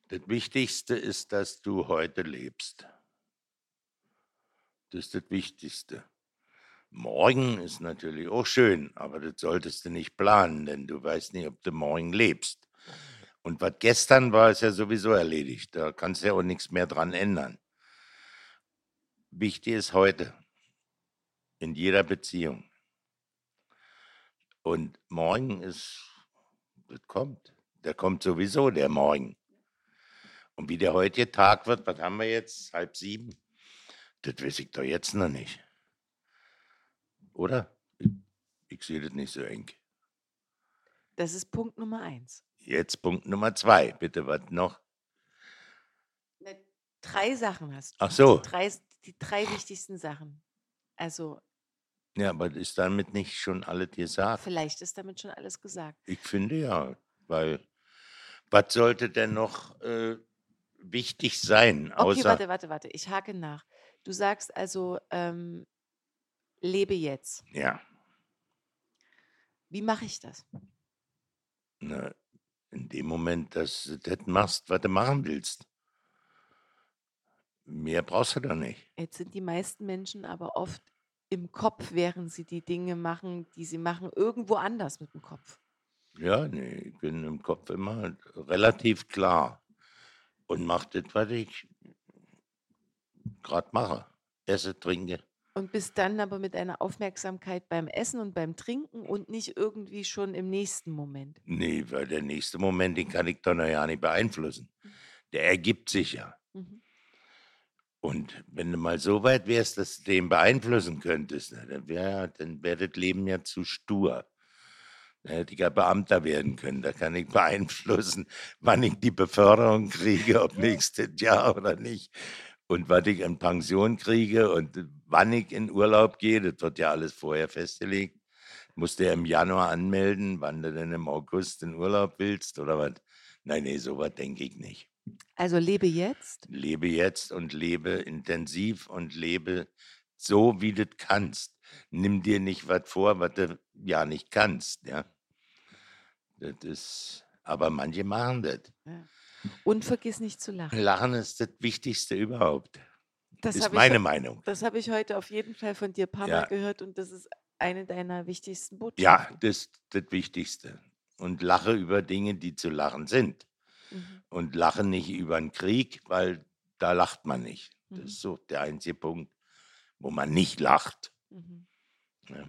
Das Wichtigste ist, dass du heute lebst. Das ist das Wichtigste. Morgen ist natürlich auch schön, aber das solltest du nicht planen, denn du weißt nicht, ob du morgen lebst. Und was gestern war, ist ja sowieso erledigt. Da kannst du ja auch nichts mehr dran ändern. Wichtig ist heute. In jeder Beziehung. Und morgen ist, das kommt. Der kommt sowieso, der Morgen. Und wie der heutige Tag wird, was haben wir jetzt? Halb sieben? Das weiß ich doch jetzt noch nicht. Oder? Ich, ich sehe das nicht so eng. Das ist Punkt Nummer eins. Jetzt Punkt Nummer zwei. Bitte, was noch? Ne, Drei Sachen hast du. Ach so. Die drei, die drei wichtigsten Sachen. Also, Ja, aber ist damit nicht schon alles gesagt? vielleicht ist damit schon alles gesagt. Ich finde ja, weil was sollte denn noch äh, wichtig sein? Okay, Außer, warte, warte, warte. Ich hake nach. Du sagst also, ähm, lebe jetzt. Ja, Wie mache ich das? na, in dem Moment, dass du das machst, was du machen willst. Mehr brauchst du da nicht. Jetzt sind die meisten Menschen aber oft im Kopf, während sie die Dinge machen, die sie machen, irgendwo anders mit dem Kopf. Ja, nee, ich bin im Kopf immer relativ klar und mache das, was ich gerade mache. Esse, trinke. Und bist dann aber mit einer Aufmerksamkeit beim Essen und beim Trinken und nicht irgendwie schon im nächsten Moment. Nee, weil der nächste Moment, den kann ich doch noch ja nicht beeinflussen. Der ergibt sich ja. Mhm. Und wenn du mal so weit wärst, dass du den beeinflussen könntest, na, dann wäre dann wär das Leben ja zu stur. Da hätte ich ja Beamter werden können. Da kann ich beeinflussen, wann ich die Beförderung kriege, ob nächstes Jahr oder nicht. Und was ich in Pension kriege und wann ich in Urlaub gehe, das wird ja alles vorher festgelegt. Musst du ja im Januar anmelden, wann du denn im August in Urlaub willst oder was. Nein, nee, sowas denke ich nicht Also lebe jetzt. lebe jetzt und lebe intensiv und lebe so, wie du kannst. Nimm dir nicht was vor, was du ja nicht kannst, ja. Das ist, aber manche machen das. Ja. Und vergiss nicht zu lachen. Lachen ist das Wichtigste überhaupt. Das ist meine ich, Meinung. das habe ich heute auf jeden Fall von dir ein paar Ja. Mal gehört und das ist eine deiner wichtigsten Botschaften. Ja, das ist das Wichtigste. Und lache über Dinge, die zu lachen sind. Mhm. Und lache nicht über einen Krieg, weil da lacht man nicht. Das Mhm. ist so der einzige Punkt, wo man nicht lacht. Mhm. Ja.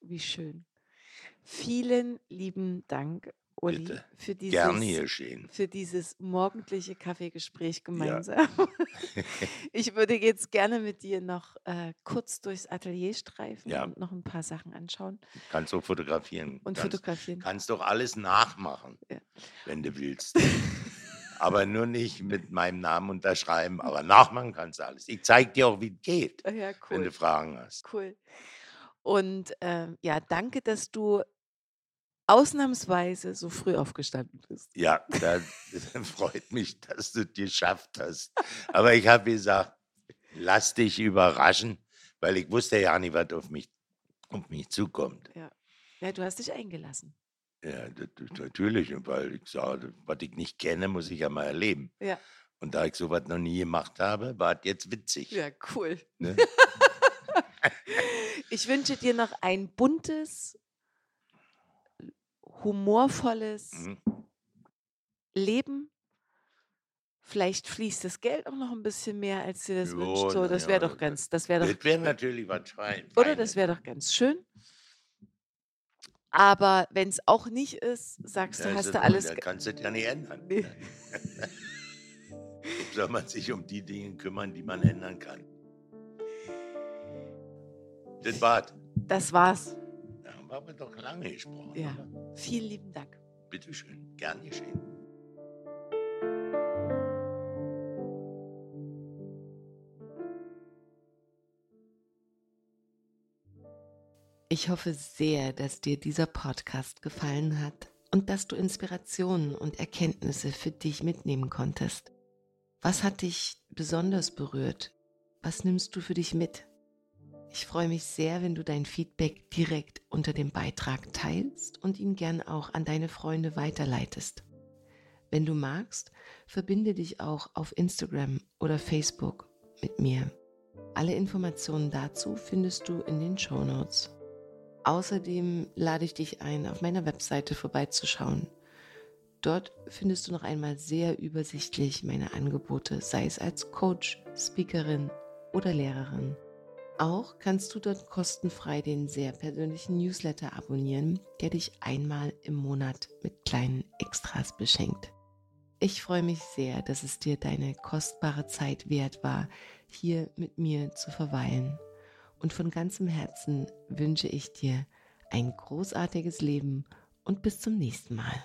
Wie schön. Vielen lieben Dank, Uli, Bitte. für Gerne dieses, hier stehen. für dieses morgendliche Kaffeegespräch Ja. gemeinsam. Ich würde jetzt gerne mit dir noch äh, kurz durchs Atelier streifen Ja, und noch ein paar Sachen anschauen kannst du fotografieren. und Kannst, fotografieren. kannst doch alles nachmachen, Ja. wenn du willst. Aber nur nicht mit meinem Namen unterschreiben. Aber nachmachen kannst du alles. Ich zeige dir auch, wie es geht, Ja, wenn cool, du Fragen hast. cool. Und ähm, ja, danke, dass du ausnahmsweise so früh aufgestanden bist. Ja, das freut mich, dass du es geschafft hast. Aber ich habe gesagt, lass dich überraschen, weil ich wusste ja nicht, was auf mich, auf mich zukommt. Ja. ja, du hast dich eingelassen. Ja, das, natürlich, weil ich sage, was ich nicht kenne, muss ich ja mal erleben. Ja, Und da ich sowas noch nie gemacht habe, war es jetzt witzig. ja, cool. Ne? Ich wünsche dir noch ein buntes, humorvolles Mhm. Leben. Vielleicht fließt das Geld auch noch ein bisschen mehr, als dir das wünscht. Jo, So, na das ja, wäre doch das, ganz, das wäre doch, das wäre natürlich was fein, oder das Feines. wäre doch ganz schön. Aber wenn es auch nicht ist, sagst Ja, du, hast du alles. da kannst du das ja nicht ändern. Nee. Soll man sich um die Dinge kümmern, die man ändern kann. Das war's. Das war's. Haben wir doch lange gesprochen. Ja. oder? Vielen lieben Dank. Bitteschön, gern geschehen. Ich hoffe sehr, dass dir dieser Podcast gefallen hat und dass du Inspirationen und Erkenntnisse für dich mitnehmen konntest. Was hat dich besonders berührt? Was nimmst du für dich mit? Ich freue mich sehr, wenn du dein Feedback direkt unter dem Beitrag teilst und ihn gern auch an deine Freunde weiterleitest. Wenn du magst, verbinde dich auch auf Instagram oder Facebook mit mir. Alle Informationen dazu findest du in den Show Notes. Außerdem lade ich dich ein, auf meiner Webseite vorbeizuschauen. Dort findest du noch einmal sehr übersichtlich meine Angebote, sei es als Coach, Speakerin oder Lehrerin. Auch kannst du dort kostenfrei den sehr persönlichen Newsletter abonnieren, der dich einmal im Monat mit kleinen Extras beschenkt. Ich freue mich sehr, dass es dir deine kostbare Zeit wert war, hier mit mir zu verweilen. Und von ganzem Herzen wünsche ich dir ein großartiges Leben und bis zum nächsten Mal.